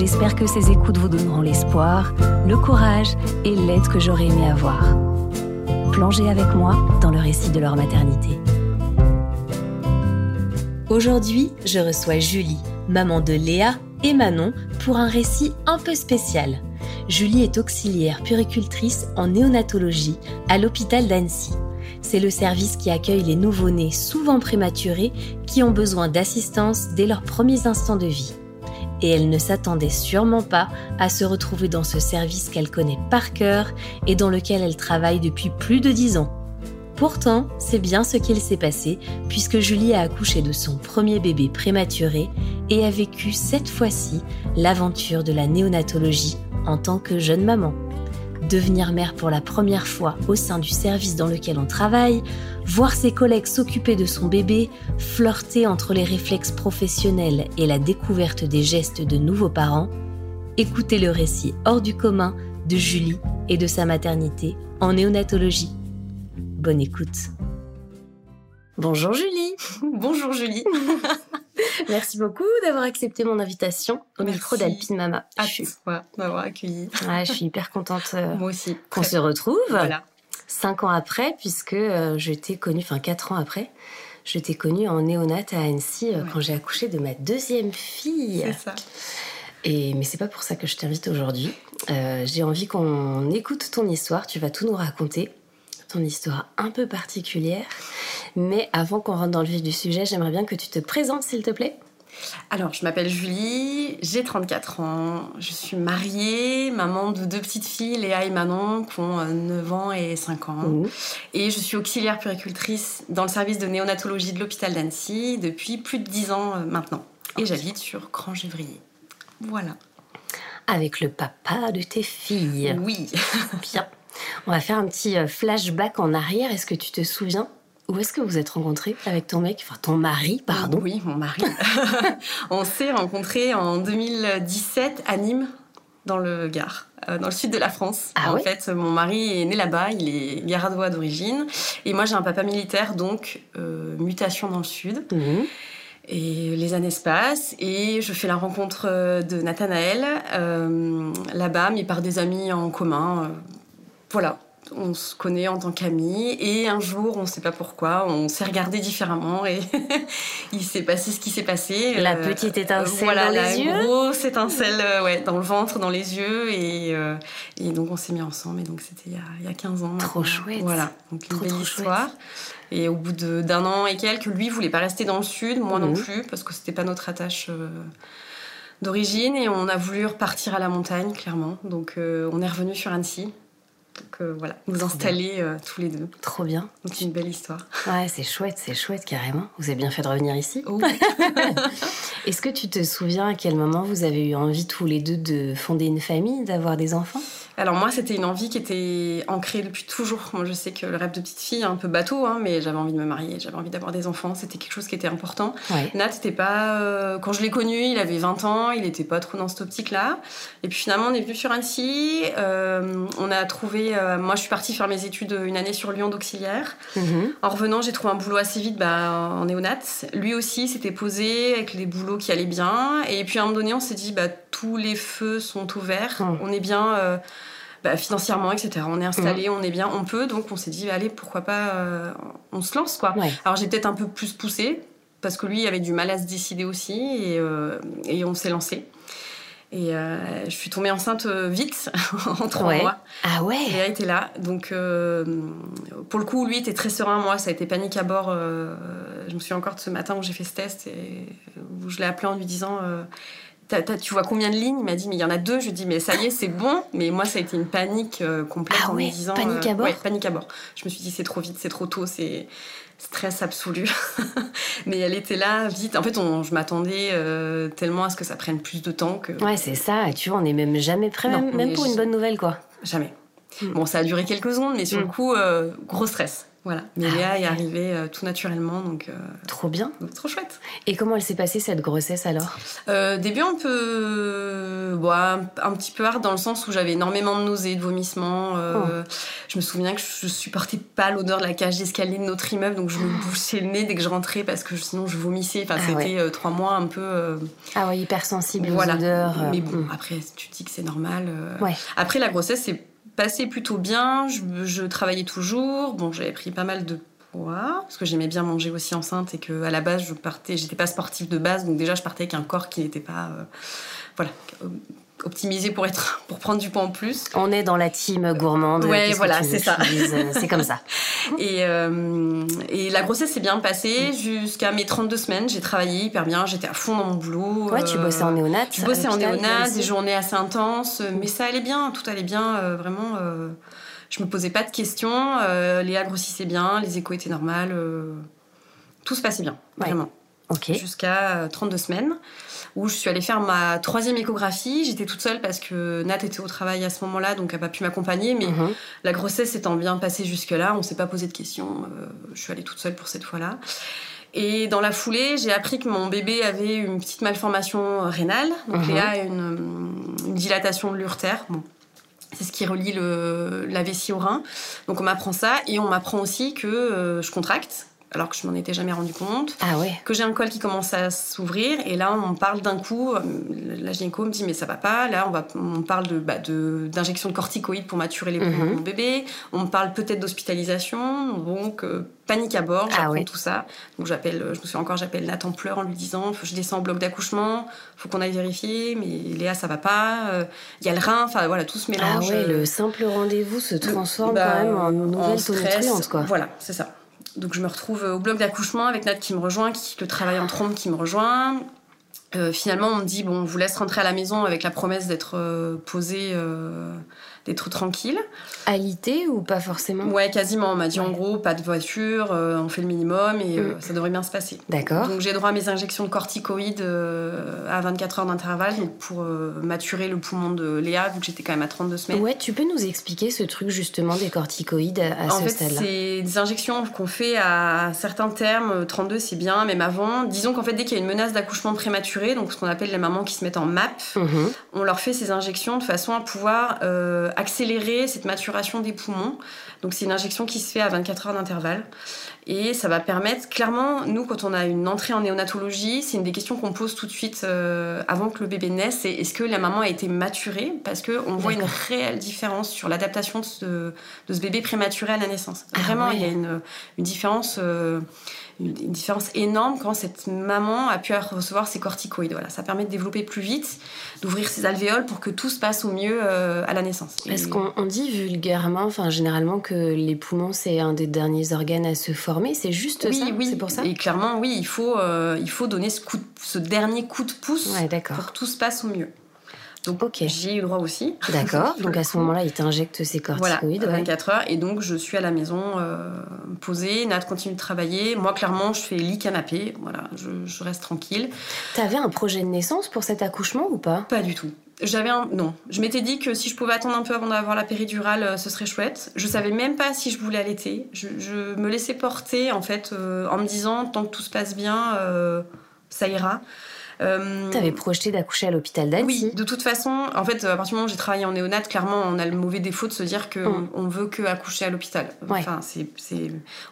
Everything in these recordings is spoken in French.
J'espère que ces écoutes vous donneront l'espoir, le courage et l'aide que j'aurais aimé avoir. Plongez avec moi dans le récit de leur maternité. Aujourd'hui, je reçois Julie, maman de Léa et Manon, pour un récit un peu spécial. Julie est auxiliaire puricultrice en néonatologie à l'hôpital d'Annecy. C'est le service qui accueille les nouveau-nés souvent prématurés qui ont besoin d'assistance dès leurs premiers instants de vie et elle ne s'attendait sûrement pas à se retrouver dans ce service qu'elle connaît par cœur et dans lequel elle travaille depuis plus de dix ans. Pourtant, c'est bien ce qu'il s'est passé puisque Julie a accouché de son premier bébé prématuré et a vécu cette fois-ci l'aventure de la néonatologie en tant que jeune maman devenir mère pour la première fois au sein du service dans lequel on travaille, voir ses collègues s'occuper de son bébé, flirter entre les réflexes professionnels et la découverte des gestes de nouveaux parents, écouter le récit hors du commun de Julie et de sa maternité en néonatologie. Bonne écoute. Bonjour Julie. Bonjour Julie. Merci beaucoup d'avoir accepté mon invitation au micro d'Alpine Mama. À toi m'avoir accueilli. je suis hyper contente euh, Moi aussi, qu'on se retrouve. Voilà. Cinq ans après, puisque euh, je t'ai connue, enfin quatre ans après, je t'ai connue en néonate à Annecy euh, quand j'ai accouché de ma deuxième fille. C'est ça. Et, mais c'est pas pour ça que je t'invite aujourd'hui. j'ai envie qu'on écoute ton histoire. Tu vas tout nous raconter. Ton histoire un peu particulière. Mais avant qu'on rentre dans le vif du sujet, j'aimerais bien que tu te présentes, s'il te plaît. Alors, je m'appelle Julie, j'ai 34 ans, je suis mariée, maman de deux petites filles, Léa et Manon, qui ont 9 euh, ans et 5 ans. Mmh. Et je suis auxiliaire puricultrice dans le service de néonatologie de l'hôpital d'Annecy depuis plus de 10 ans euh, maintenant. Et j'habite sur Grand-Gévrier. Voilà. Avec le papa de tes filles. Oui. Bien. On va faire un petit euh, flashback en arrière. Est-ce que tu te souviens où est-ce que vous êtes rencontrés avec ton mec, enfin ton mari, pardon Oui, mon mari. on s'est rencontrés en 2017 à Nîmes, dans le Gard, euh, dans le sud de la France. Ah en fait, mon mari est né là-bas, il est garadois d'origine, et moi j'ai un papa militaire, donc euh, mutation dans le sud. Mhm. Et les années se passent et je fais la rencontre euh, de Nathanaël là-bas, mais par des amis en commun. voilà, on se connaît en tant qu'amis et un jour, on ne sait pas pourquoi, on s'est regardé différemment et il s'est passé ce qui s'est passé. La euh, petite étincelle dans les la yeux. grosse étincelle euh, ouais, dans le ventre, dans les yeux et, euh, et donc on s'est mis ensemble et donc c'était il, y a 15 ans. Trop chouette. Voilà, donc une belle histoire. Et au bout d'un an et quelques, lui voulait pas rester dans le sud, moi non mhm. plus parce que c'était pas notre attache. d'origine et on a voulu repartir à la montagne clairement donc on est revenu sur Annecy donc euh, voilà, nous installer euh, tous les deux. Trop bien. C'est une belle histoire. Ouais, c'est chouette, c'est chouette carrément. Vous avez bien fait de revenir ici. Oh. Est-ce que tu te souviens à quel moment vous avez eu envie tous les deux de fonder une famille, d'avoir des enfants? Alors moi, c'était une envie qui était ancrée depuis toujours. Moi, je sais que le rêve de petite fille est un peu bateau, hein, mais j'avais envie de me marier, j'avais envie d'avoir des enfants. C'était quelque chose qui était important. Nat, c'était pas... Euh, quand je l'ai connu, il avait 20 ans, il était pas trop dans cette optique-là. Et puis finalement, on est venu sur Annecy. Euh, on a trouvé... Euh, moi, je suis partie faire mes études une année sur Lyon d'auxiliaire. Mhm. En revenant, j'ai trouvé un boulot assez vite bah, en néonat. Lui aussi s'était posé avec les boulots qui allaient bien. Et puis à un moment donné, on s'est dit, bah, tous les feux sont ouverts. Mhm. On est bien bah, financièrement, etc. On est installé, mm. on est bien, on peut. Donc on s'est dit, allez, pourquoi pas, euh, on se lance, quoi. Alors j'ai peut-être un peu plus poussé, parce que lui avait du mal à se décider aussi, et, euh, et on s'est lancé. Et euh, je suis tombée enceinte vite, en trois mois. Ah ouais Léa était là. Donc, pour le coup, lui était très serein. Moi, ça a été panique à bord. je me souviens encore de ce matin où j'ai fait ce test et où je l'ai appelé en lui disant tu vois combien de lignes? Il m'a dit, mais il y en a deux. Je lui ai dit, mais ça y est, c'est bon. Mais moi, ça a été une panique euh, complète ah en me disant. Panique à euh, bord ouais, panique à bord. Je me suis dit, c'est trop vite, c'est trop tôt, c'est. stress absolu. Mais elle était là vite. En fait, je m'attendais euh, tellement à ce que ça prenne plus de temps que. Ouais, c'est ça. Et tu vois, on n'est même jamais prêt, même, pour une bonne nouvelle, quoi. Jamais. Hmm. Bon, ça a duré quelques secondes, mais sur le hmm. coup, euh, gros stress. Voilà. Mais ah Léa est arrivée euh, tout naturellement, donc. Euh, trop bien. trop chouette. Et comment elle s'est passée cette grossesse alors? Euh, Début un peu, bon, un, petit peu hard dans le sens où j'avais énormément de nausées, de vomissements. Oh. Je me souviens que je supportais pas l'odeur de la cage d'escalier de notre immeuble, donc je me bouchais le nez dès que je rentrais parce que sinon je vomissais. Enfin, ah c'était trois mois un peu. Ah ouais, hypersensible voilà. aux odeurs. Mais bon, après tu te dis que c'est normal. Ouais. Après la grossesse, c'est passé plutôt bien. Je, travaillais toujours. Bon, j'avais pris pas mal de poids parce que j'aimais bien manger aussi enceinte et que à la base je partais, j'étais pas sportive de base, donc déjà je partais avec un corps qui n'était pas, euh, voilà, optimisé pour être pour prendre du poids en plus. On est dans la team gourmande. Ouais, voilà, c'est ça. c'est comme ça. et, euh, et la grossesse s'est bien passée jusqu'à mes 32 semaines. J'ai travaillé hyper bien, j'étais à fond dans mon boulot. Ouais, tu bossais en néonat. Je bossais en néonat, des journées assez intenses, mais ça allait bien, tout allait bien, euh, vraiment. Euh, je me posais pas de questions. Léa grossissait bien, les échos étaient normales, tout se passait bien, vraiment. Jusqu'à 32 semaines où je suis allée faire ma troisième échographie. J'étais toute seule parce que Nat était au travail à ce moment-là, donc elle n'a pas pu m'accompagner. Mais mhm. la grossesse étant bien passée jusque-là, on ne s'est pas posé de questions. Euh, je suis allée toute seule pour cette fois-là. Et dans la foulée, j'ai appris que mon bébé avait une petite malformation rénale. Donc il y a une, dilatation de l'urtère. Bon, c'est ce qui relie le, la vessie au rein. Donc on m'apprend ça et on m'apprend aussi que euh, je contracte alors que je m'en étais jamais rendu compte. Ah ouais. Que j'ai un col qui commence à s'ouvrir et là on parle d'un coup, euh, la gynéco me dit mais ça va pas. Là on va, on parle de bah, d'injection de, corticoïdes pour maturer les poumons de mon mhm. bébé. On me parle peut-être d'hospitalisation. Donc euh, panique à bord, ah j'apprends tout ça. Donc j'appelle, je me souviens encore, j'appelle Nathan pleur en lui disant je descends au bloc d'accouchement, faut qu'on aille vérifier, mais Léa ça va pas. Euh, il y a le rein, enfin voilà tout se mélange. Ah ouais, le simple rendez-vous se transforme bah, quand même en nouvelle stress, quoi. Voilà, c'est ça. Donc je me retrouve au bloc d'accouchement avec Nat qui me rejoint, qui, le travail en trompe qui me rejoint. Euh, finalement, on me dit bon, on vous laisse rentrer à la maison avec la promesse d'être euh, posé euh, d'être tranquille. Alité ou pas forcément? Ouais, quasiment. On m'a dit en gros, pas de voiture, euh, on fait le minimum et euh, mm. ça devrait bien se passer. D'accord. Donc j'ai droit à mes injections de corticoïdes euh, à 24 heures d'intervalle pour maturer le poumon de Léa, vu que j'étais quand même à 32 semaines. Ouais, tu peux nous expliquer ce truc justement des corticoïdes à, ce stade-là En fait, c'est des injections qu'on fait à certains termes. 32, c'est bien, même avant. Disons qu'en fait, dès qu'il y a une menace d'accouchement prématuré, donc ce qu'on appelle les mamans qui se mettent en MAP, mm-hmm. on leur fait ces injections de façon à pouvoir accélérer cette maturation des poumons. Donc c'est une injection qui se fait à 24 heures d'intervalle. Et ça va permettre, clairement, nous, quand on a une entrée en néonatologie, c'est une des questions qu'on pose tout de suite euh, avant que le bébé naisse, c'est est-ce que la maman a été maturée? Parce qu'on voit une réelle différence sur l'adaptation de ce, de ce, bébé prématuré à la naissance. Ah Vraiment, il y a une, une différence... Euh, une, différence énorme quand cette maman a pu recevoir ses corticoïdes. Voilà, ça permet de développer plus vite, d'ouvrir ses alvéoles pour que tout se passe au mieux euh, à la naissance. Est-ce qu'on dit vulgairement, enfin généralement, que les poumons c'est un des derniers organes à se former? C'est juste oui, ça? Oui, c'est pour ça? Et clairement, oui, il faut, euh, il faut donner ce, coup ce dernier coup de pouce pour que tout se passe au mieux. Donc okay. j'y ai eu droit aussi. D'accord. donc à ce moment-là, il t'injecte ses corticoïdes. Voilà, 24 heures. Et donc je suis à la maison euh, posée. Nat continue de travailler. Moi, clairement, je fais lit canapé. Voilà, je, reste tranquille. T'avais un projet de naissance pour cet accouchement ou pas? Pas du tout. J'avais un non. Je m'étais dit que si je pouvais attendre un peu avant d'avoir la péridurale, euh, ce serait chouette. Je savais même pas si je voulais allaiter. Je, je me laissais porter en fait euh, en me disant tant que tout se passe bien, ça ira. Euh, T'avais projeté d'accoucher à l'hôpital d'Annecy Oui, de toute façon, en fait, à partir du moment où j'ai travaillé en néonat, clairement, on a le mauvais défaut de se dire qu'on mm. on veut que accoucher à l'hôpital. Enfin, c'est,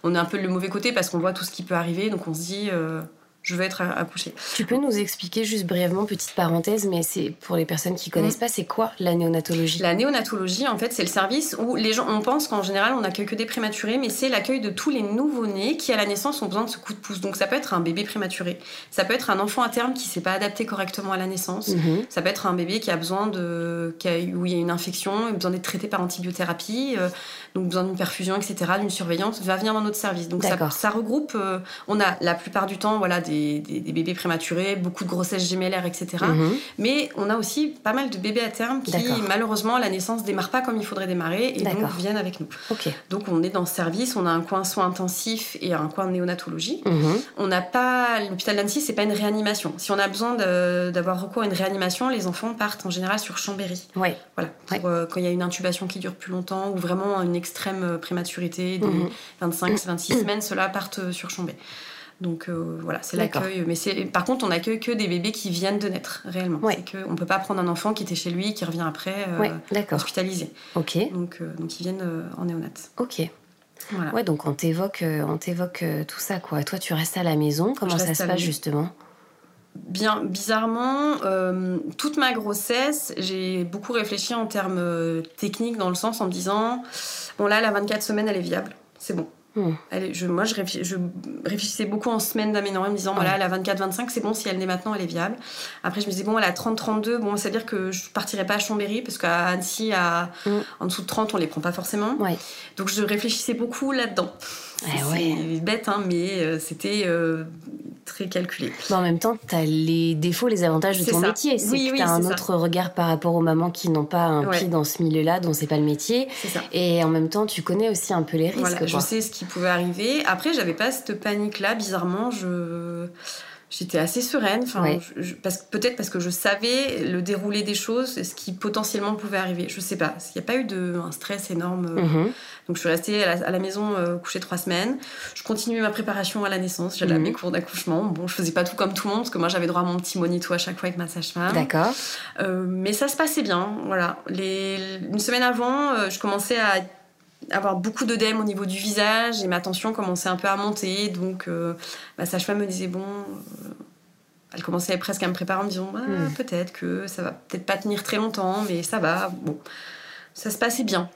on a un peu le mauvais côté parce qu'on voit tout ce qui peut arriver, donc on se dit, euh, je vais être accouchée. Tu peux nous expliquer juste brièvement, petite parenthèse, mais c'est pour les personnes qui connaissent mm. pas, c'est quoi la néonatologie? La néonatologie, en fait, c'est le service où les gens, on pense qu'en général, on n'accueille que des prématurés, mais c'est l'accueil de tous les nouveau-nés qui, à la naissance, ont besoin de ce coup de pouce. Donc, ça peut être un bébé prématuré, ça peut être un enfant à terme qui s'est pas adapté correctement à la naissance, mm-hmm. ça peut être un bébé qui a besoin de, qui a, où il y a une infection, il a besoin d'être traité par antibiothérapie, euh, donc besoin d'une perfusion, etc., d'une surveillance, va venir dans notre service. Donc, ça, ça, regroupe, euh, on a la plupart du temps, voilà, des, bébés prématurés, beaucoup de grossesses gémellaires, etc. Mhm. Mais on a aussi pas mal de bébés à terme qui, malheureusement, à la naissance, démarrent pas comme il faudrait démarrer et donc viennent avec nous. Donc on est dans ce service, on a un coin soins intensifs et un coin néonatologie. Mhm. On n'a pas l'hôpital d'Annecy, c'est pas une réanimation. Si on a besoin d'avoir recours à une réanimation, les enfants partent en général sur Chambéry. Ouais. Voilà. Euh, quand il y a une intubation qui dure plus longtemps ou vraiment une extrême euh, prématurité, des 25-26 mhm. semaines, ceux-là partent euh, sur Chambéry. Donc voilà, c'est l'accueil. Mais c'est par contre, on accueille que des bébés qui viennent de naître réellement. Ouais. C'est que on peut pas prendre un enfant qui était chez lui, qui revient après hospitalisé. Ok. Donc donc ils viennent en néonat. Ok. Voilà. Ouais, donc on t'évoque, on t'évoque tout ça quoi. Toi, tu restes à la maison. Comment ça se passe justement? Bien, bizarrement, euh, toute ma grossesse, j'ai beaucoup réfléchi en termes euh, techniques, dans le sens en me disant, bon là, la 24 semaines, elle est viable, c'est bon. Hmm. je, moi, je, réfléchissais beaucoup en semaine d'aménorrhée en me disant, voilà, la 24-25, c'est bon, si elle naît maintenant, elle est viable. Après, je me disais, bon, elle a 30-32, bon, c'est-à-dire que je partirais pas à Chambéry, parce qu'à Annecy, à, hmm. en dessous de 30, on les prend pas forcément. Donc, je réfléchissais beaucoup là-dedans. Eh c'est bête, hein, mais euh, c'était euh, très calculé. en même temps, tu as les défauts, les avantages de ton métier. C'est que tu as un autre regard par rapport aux mamans qui n'ont pas un pied dans ce milieu-là, dont c'est pas le métier. Et en même temps, tu connais aussi un peu les risques. je sais ce qui pouvait arriver. Après, j'avais pas cette panique-là. Bizarrement, je j'étais assez sereine, enfin, parce, peut-être parce que je savais le déroulé des choses, ce qui potentiellement pouvait arriver. Je sais pas, il n'y a pas eu de, un stress énorme. Euh, mhm. Donc je suis restée à la, maison euh, couchée trois semaines. Je continuais ma préparation à la naissance, j'allais à mes mhm. cours d'accouchement. Bon, je faisais pas tout comme tout le monde, parce que moi j'avais droit à mon petit monito à chaque fois avec ma sage-femme. D'accord. Euh, mais ça se passait bien, voilà. Les, une semaine avant, je commençais à avoir beaucoup d'œdème au niveau du visage et ma tension commençait un peu à monter. Donc euh, ma sage-femme me disait bon, euh, elle commençait presque à me préparer en me disant ah, hmm. peut-être que ça va peut-être pas tenir très longtemps, mais ça va. Bon, ça se passait bien.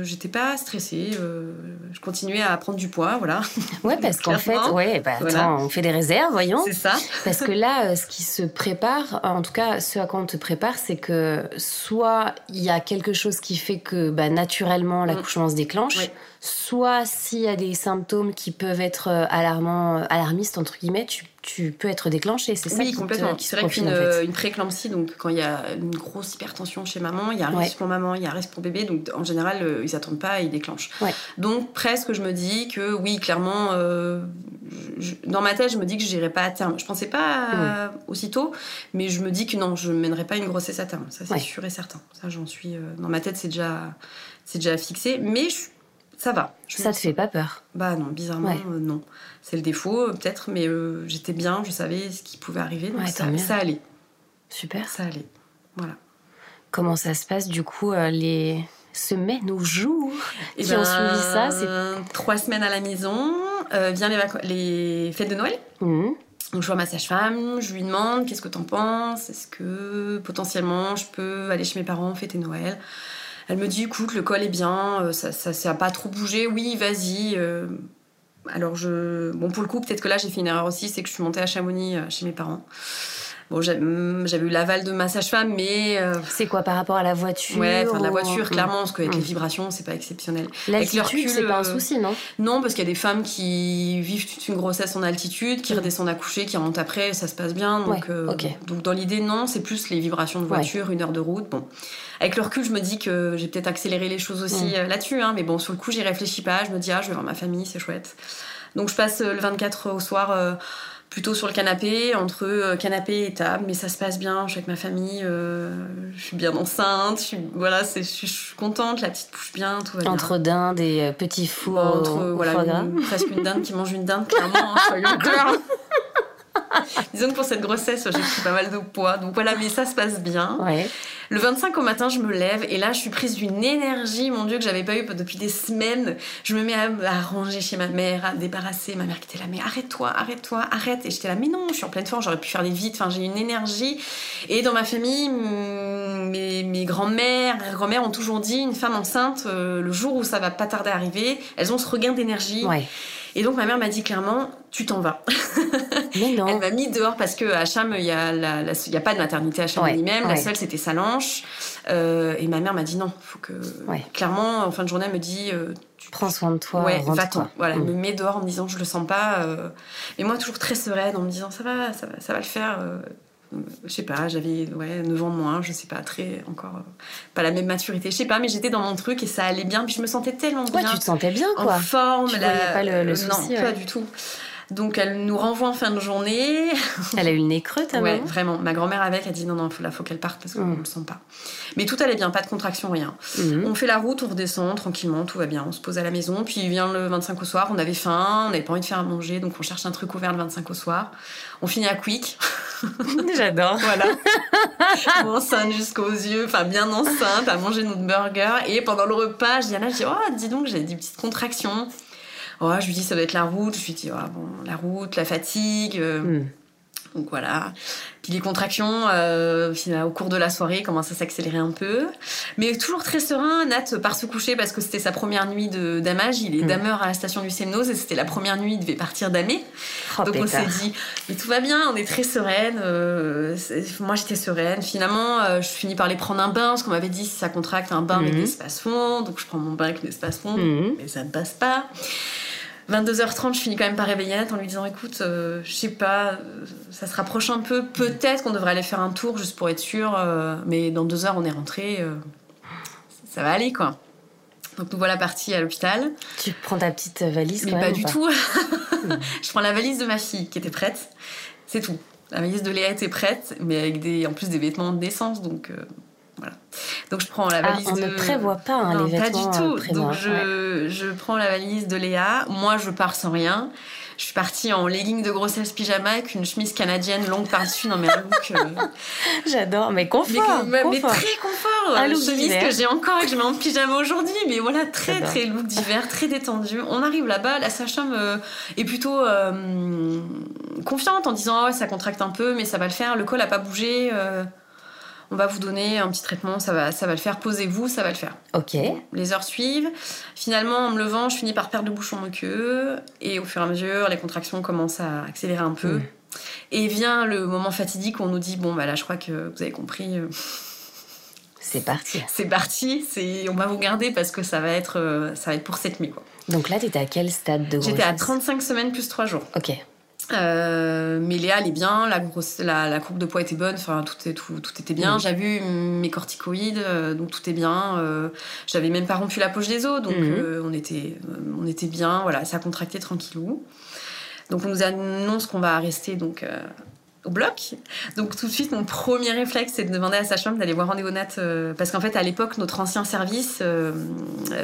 J'étais pas stressée. Euh, je continuais à prendre du poids, voilà. Ouais, parce qu'en fait, ouais, bah, attends, on fait des réserves, voyons. C'est ça. parce que là, euh, ce qui se prépare, en tout cas, ce à quoi on te prépare, c'est que soit il y a quelque chose qui fait que bah, naturellement l'accouchement se déclenche, soit s'il y a des symptômes qui peuvent être euh, alarmants, alarmistes entre guillemets, tu tu peux être déclenché, c'est ça Oui, complètement. C'est vrai qu'une euh, une préclampsie, donc quand il y a une grosse hypertension chez maman, il y a un risque pour maman, il y a un risque pour bébé, donc en général, euh, ils attendent pas et ils déclenchent. Donc presque, je me dis que oui, clairement, euh, dans ma tête, je me dis que je n'irai pas à terme. Je pensais pas aussitôt, mais je me dis que non, je ne mènerai pas une grossesse à terme. Ça, c'est sûr et certain. Ça, j'en suis. dans ma tête, c'est déjà, c'est déjà fixé. Mais je ça va. ça te fait pas peur Bah non, bizarrement, euh, non. C'est le défaut, euh, peut-être, mais euh, j'étais bien, je savais ce qui pouvait arriver, donc ça, allait. Super. Ça allait. Voilà. Comment ça se passe, du coup, les semaines ou jours Et eh qui ont ben, suivi ça c'est Trois semaines à la maison, vient les, les, fêtes de Noël. Mmh. Donc je vois ma sage-femme, je lui demande qu'est-ce que t'en penses, est-ce que potentiellement je peux aller chez mes parents fêter Noël? Elle me dit écoute, le col est bien, euh, ça, ça, ça pas trop bougé, oui, vas-y. Euh. alors, je... bon, pour le coup, peut-être que là, j'ai fait une erreur aussi, c'est que je suis montée à Chamonix euh, chez mes parents. Bon, mm, j'avais eu l'aval de ma sage-femme, mais. C'est quoi par rapport à la voiture Ouais, enfin, la voiture, clairement, parce qu'avec les mm. vibrations, c'est pas exceptionnel. L'altitude, c'est pas un souci, non? Non, parce qu'il y a des femmes qui vivent toute une grossesse en altitude, qui mm. redescendent à coucher, qui remontent après, ça se passe bien. Donc, donc dans l'idée, non, c'est plus les vibrations de voiture, une heure de route. Bon. Avec le recul, je me dis que j'ai peut-être accéléré les choses aussi euh, là-dessus. Hein, mais bon, sur le coup, j'y réfléchis pas. Je me dis, ah, je vais voir ma famille, c'est chouette. Donc, je passe euh, le 24 au soir euh, plutôt sur le canapé, entre canapé et table, mais ça se passe bien, je suis avec ma famille, je suis bien enceinte, je suis, voilà, je suis contente, la petite bouge bien, tout va bien. Entre dinde et petit four, entre, voilà, presque une dinde qui mange une dinde, clairement, hein. Disons que pour cette grossesse, j'ai pris pas mal de poids. Donc voilà, mais ça se passe bien. Le 25 au matin, je me lève et là, je suis prise d'une énergie, mon Dieu, que j'avais pas eu depuis des semaines. Je me mets à, ranger chez ma mère, à débarrasser. Ma mère qui était là, mais arrête-toi, arrête-toi, arrête. Et j'étais là, mais non, je suis en pleine forme, j'aurais pu faire des vite. Enfin, j'ai une énergie. Et dans ma famille, mes, mes grands-mères, grand-mères ont toujours dit, une femme enceinte, euh, le jour où ça va pas tarder à arriver, elles ont ce regain d'énergie. Et donc ma mère m'a dit clairement, tu t'en vas. Mais non. Elle m'a mis dehors parce que à Cham, il n'y a, a pas de maternité à Cham lui-même. La seule, c'était Salanche. Euh, et ma mère m'a dit non, faut que. Clairement, en fin de journée, elle me dit. Euh, tu... Prends soin de toi. Ouais, va-t'en. Voilà, elle mm. me met dehors en me disant je le sens pas. Euh... Mais moi, toujours très sereine, en me disant ça va, ça va, ça va le faire. Euh, je sais pas, j'avais ouais, 9 ans de moins, je sais pas, très encore pas la même maturité, je sais pas, mais j'étais dans mon truc et ça allait bien, puis je me sentais tellement bien. Ouais, tu te sentais bien quoi. En forme, tu pas le, souci, non, pas du tout. Donc elle nous renvoie en fin de journée. Elle a eu le nez creux, ta Ouais, vraiment. Ma grand-mère avec, a dit non, non, il faut qu'elle parte parce qu'on ne mm. le sent pas. Mais tout allait bien, pas de contraction, rien. Mm. On fait la route, on redescend tranquillement, tout va bien. On se pose à la maison, puis il vient le 25 au soir, on avait faim, on n'avait pas envie de faire à manger, donc on cherche un truc ouvert le 25 au soir. On finit à Quick. J'adore. voilà. enceinte jusqu'aux yeux, enfin bien enceinte, à manger notre burger. Et pendant le repas, je dis je dis, oh, dis donc, j'ai des petites contractions. Oh, je lui dis, ça doit être la route. Je lui dis, oh, bon, la route, la fatigue. Euh, hmm. Donc voilà. Puis les contractions, euh, au cours de la soirée, commencent à s'accélérer un peu. Mais toujours très serein. Nat part se coucher parce que c'était sa première nuit de damage. Il est mmh. dameur à la station du Semnose et c'était la première nuit, il devait partir damer. Oh, Donc on s'est dit, mais tout va bien, on est très sereine. Euh, moi j'étais sereine. Finalement, euh, je finis par les prendre un bain parce qu'on m'avait dit si ça contracte un bain avec mmh. espace fond. Donc je prends mon bain avec l'espace fond, mmh. mais ça ne passe pas. 22h30, je finis quand même par réveiller Annette en lui disant écoute, euh, je sais pas, euh, ça se rapproche un peu, peut-être qu'on devrait aller faire un tour juste pour être sûr, euh, mais dans deux heures on est rentré, ça va aller quoi. Donc nous voilà partis à l'hôpital. Tu prends ta petite valise Mais pas du tout. je prends la valise de ma fille qui était prête, c'est tout. La valise de Léa était prête, mais avec des, en plus des vêtements de naissance, donc voilà. Donc je prends la ah, valise on de... ne prévoit pas hein, les vêtements. Pas du tout. Euh, Donc je, je, prends la valise de Léa. Moi, je pars sans rien. Je suis partie en legging de grossesse pyjama avec une chemise canadienne longue par-dessus. Non mais un look. Euh, J'adore, mais confort. Mais, mais, très confort. Un look chemise que j'ai encore et que je mets en pyjama aujourd'hui. Mais voilà, très très look d'hiver, très détendu. On arrive là-bas, la sage-femme euh, est plutôt confiante en disant ah ça contracte un peu, mais ça va le faire. Le col a pas bougé on va vous donner un petit traitement, ça va, ça va le faire, posez-vous, ça va le faire. Ok. Les heures suivent. Finalement, en me levant, je finis par perdre le bouchon queue et au fur et à mesure, les contractions commencent à accélérer un peu. Hmm. Et vient le moment fatidique où on nous dit bon, bah là, je crois que vous avez compris. Euh, c'est parti. C'est parti, c'est on va vous garder parce que ça va être, euh, ça va être pour cette nuit. Quoi. Donc là, tu étais à quel stade de grossesse J'étais à 35 semaines plus 3 jours. Ok. Euh, mais Léa elle est bien, la, grosse, la, courbe de poids était bonne, enfin tout, tout, tout était bien. J'avais eu mes corticoïdes, euh, donc tout est bien. Euh, j'avais même pas rompu la poche des os, donc mhm. on, était, on était bien. Voilà, ça a contracté tranquillou. Donc on nous annonce qu'on va rester donc au bloc. Donc tout de suite, mon premier réflexe, c'est de demander à sa femme d'aller voir en néonate. Euh, parce qu'en fait, à l'époque, notre ancien service, euh,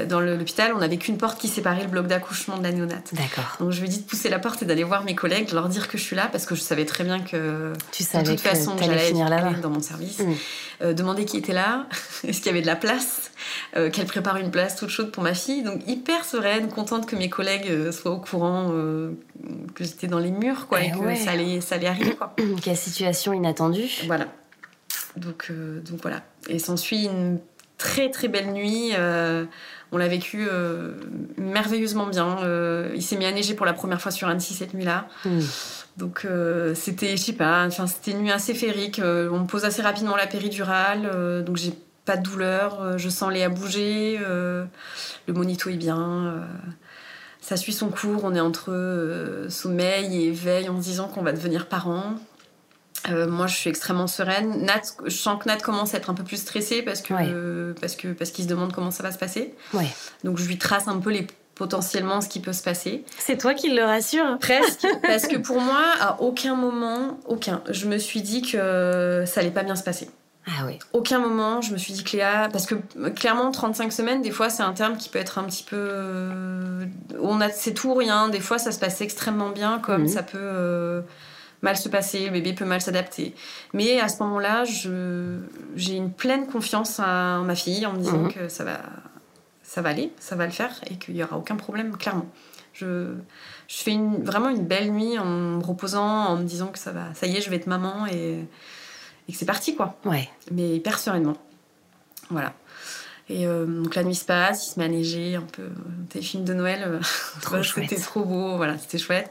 dans l'hôpital, on n'avait qu'une porte qui séparait le bloc d'accouchement de la néonate. D'accord. Donc je lui ai dit de pousser la porte et d'aller voir mes collègues, leur dire que je suis là, parce que je savais très bien que tu savais de toute façon, j'allais finir là dans mon service. Mm. Euh, demander qui était là, est-ce qu'il y avait de la place, qu'elle prépare une place toute chaude pour ma fille. Donc hyper sereine, contente que mes collègues soient au courant que j'étais dans les murs, quoi, et, eh que ça, allait, ça allait arriver, quoi. Quelle situation inattendue. Voilà. Donc, euh, donc voilà. Et s'ensuit une très très belle nuit. Euh, on l'a vécu euh, merveilleusement bien. il s'est mis à neiger pour la première fois sur Annecy cette nuit-là. Hmm. Donc c'était, je sais pas, enfin c'était une nuit assez féerique. on me pose assez rapidement la péridurale, donc j'ai pas de douleur. je sens Léa bouger. le monito est bien ça suit son cours, on est entre sommeil et éveil en se disant qu'on va devenir parents. Euh, moi, je suis extrêmement sereine. Nat, je sens que Nat commence à être un peu plus stressé parce que parce que parce qu'il se demande comment ça va se passer. Donc, je lui trace un peu les potentiellement ce qui peut se passer. C'est toi qui le rassure Presque, parce que pour moi, à aucun moment, aucun, je me suis dit que ça allait pas bien se passer. Ah oui. Aucun moment, je me suis dit Cléa, parce que clairement 35 semaines, des fois c'est un terme qui peut être un petit peu, on a c'est tout ou rien. Des fois ça se passe extrêmement bien, comme mhm. ça peut. Euh, mal se passer, le bébé peut mal s'adapter. Mais à ce moment-là, j'ai une pleine confiance en ma fille en me disant mhm. que ça va, ça va aller, ça va le faire et qu'il n'y aura aucun problème, clairement. Je, je fais une, vraiment une belle nuit en me reposant, en me disant que ça va, ça y est, je vais être maman et, et que c'est parti, quoi. Ouais. Mais hyper sereinement. Voilà. Et donc la nuit se passe, il se met à neiger, un peu des films de Noël. c'était trop beau, voilà, c'était chouette.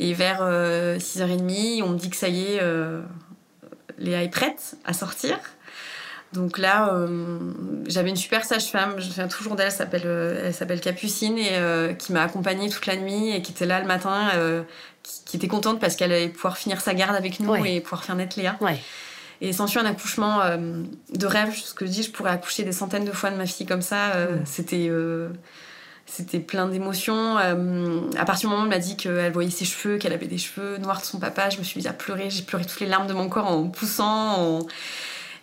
Et vers 6h30, on me dit que ça y est, Léa est prête à sortir. Donc là, euh, j'avais une super sage-femme, je me souviens toujours d'elle, elle s'appelle, euh, elle s'appelle Capucine, et euh, qui m'a accompagnée toute la nuit et qui était là le matin, qui, était contente parce qu'elle allait pouvoir finir sa garde avec nous et pouvoir faire naître Léa. Et sans suit un accouchement de rêve, ce que je dis, je pourrais accoucher des centaines de fois de ma fille comme ça. C'était c'était plein d'émotions. à partir du moment où elle m'a dit qu'elle voyait ses cheveux, qu'elle avait des cheveux noirs de son papa, je me suis mise à pleurer. J'ai pleuré toutes les larmes de mon corps en poussant. En...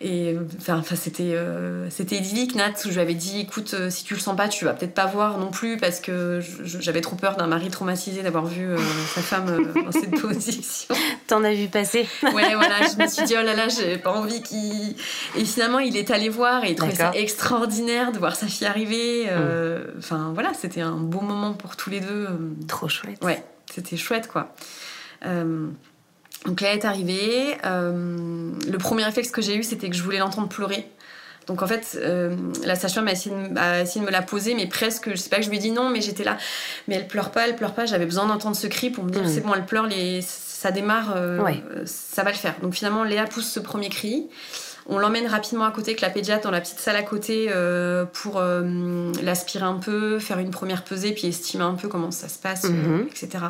Et enfin, c'était euh, c'était idyllique. Nat, je lui avais dit, écoute, euh, si tu le sens pas, tu vas peut-être pas voir non plus parce que j'avais trop peur d'un mari traumatisé d'avoir vu euh, sa femme dans cette position. T'en as vu passer. ouais, voilà. Je me suis dit, oh là là, j'ai pas envie qu'il. Et finalement, il est allé voir et il trouvait ça extraordinaire de voir sa fille arriver. Mm. Enfin, voilà, c'était un beau moment pour tous les deux. Trop chouette. Ouais, c'était chouette, quoi. Donc là est arrivée. Euh, le premier réflexe que j'ai eu, c'était que je voulais l'entendre pleurer. Donc en fait, euh, la sage-femme a, essayé de me la poser, mais presque, je sais pas que je lui ai dit non, mais j'étais là. Mais elle pleure pas, elle pleure pas. J'avais besoin d'entendre ce cri pour me dire mm. c'est bon, elle pleure, les... ça démarre, euh, ça va le faire. Donc finalement, Léa pousse ce premier cri. On l'emmène rapidement à côté avec la pédiatre dans la petite salle à côté pour l'aspirer un peu, faire une première pesée, puis estimer un peu comment ça se passe, mm-hmm. etc.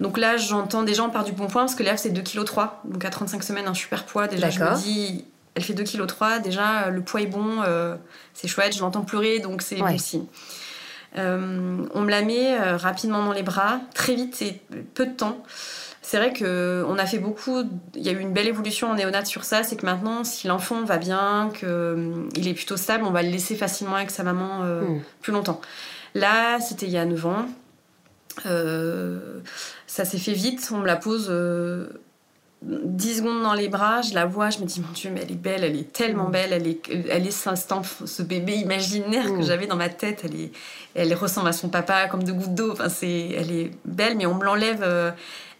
Donc là, j'entends déjà, on part du bon point, parce que Léa, c'est 2,3 kg. Donc à 35 semaines, un super poids. Déjà, je me dis, elle fait 2,3 kg. Déjà, euh, le poids est bon, euh, c'est chouette. Je l'entends pleurer, donc c'est bon signe. Euh, on me la met rapidement dans les bras, très vite et peu de temps. C'est vrai qu'on a fait beaucoup, il y a eu une belle évolution en néonat sur ça, c'est que maintenant, si l'enfant va bien, qu'il est plutôt stable, on va le laisser facilement avec sa maman hmm. plus longtemps. Là, c'était il y a 9 ans. Ça s'est fait vite, on me la pose 10 euh, secondes dans les bras, je la vois, je me dis mon Dieu, mais elle est belle, elle est tellement mm. belle, elle est, elle est ce, ce bébé imaginaire que mm. j'avais dans ma tête, elle, est, elle ressemble à son papa comme de gouttes d'eau, enfin, c'est, elle est belle, mais on me l'enlève euh,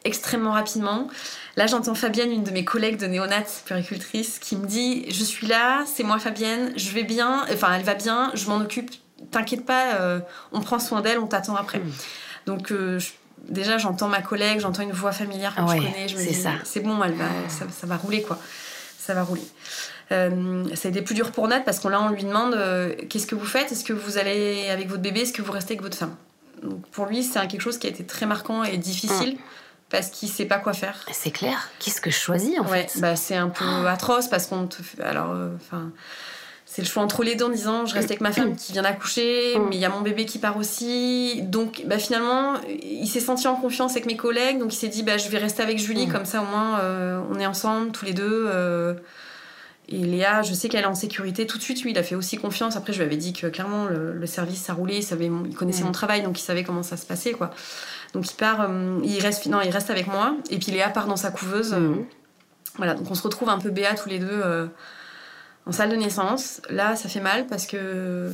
extrêmement rapidement. Là, j'entends Fabienne, une de mes collègues de néonat, puricultrice, qui me dit Je suis là, c'est moi Fabienne, je vais bien, enfin, elle va bien, je m'en occupe, t'inquiète pas, euh, on prend soin d'elle, on t'attend après. Mm. Donc, je déjà j'entends ma collègue, j'entends une voix familière que je connais, je me dis c'est bon, elle va, ça, va rouler quoi, ça va rouler. Euh, ça a été plus dur pour Nat parce qu'on là on lui demande euh, qu'est-ce que vous faites, est-ce que vous allez avec votre bébé, est-ce que vous restez avec votre femme? Donc pour lui c'est quelque chose qui a été très marquant et difficile. Mm. Parce qu'il sait pas quoi faire. C'est clair. Qu'est-ce que je choisis en fait? bah, C'est un peu atroce parce qu'on te fait. Alors, euh, enfin c'est le choix entre les deux en disant je reste avec ma femme qui vient d'accoucher, mm. mais il y a mon bébé qui part aussi. Donc bah, finalement, il s'est senti en confiance avec mes collègues, donc il s'est dit bah, je vais rester avec Julie, mm. comme ça au moins euh, on est ensemble tous les deux. Euh. et Léa, je sais qu'elle est en sécurité tout de suite, lui il a fait aussi confiance. Après, je lui avais dit que clairement le, service ça roulait, il, savait, il connaissait mm. mon travail, donc il savait comment ça se passait. quoi. Donc il part, euh, il, reste, non, il reste avec moi, et puis Léa part dans sa couveuse. Voilà, donc on se retrouve un peu béat tous les deux en salle de naissance. Là, ça fait mal parce que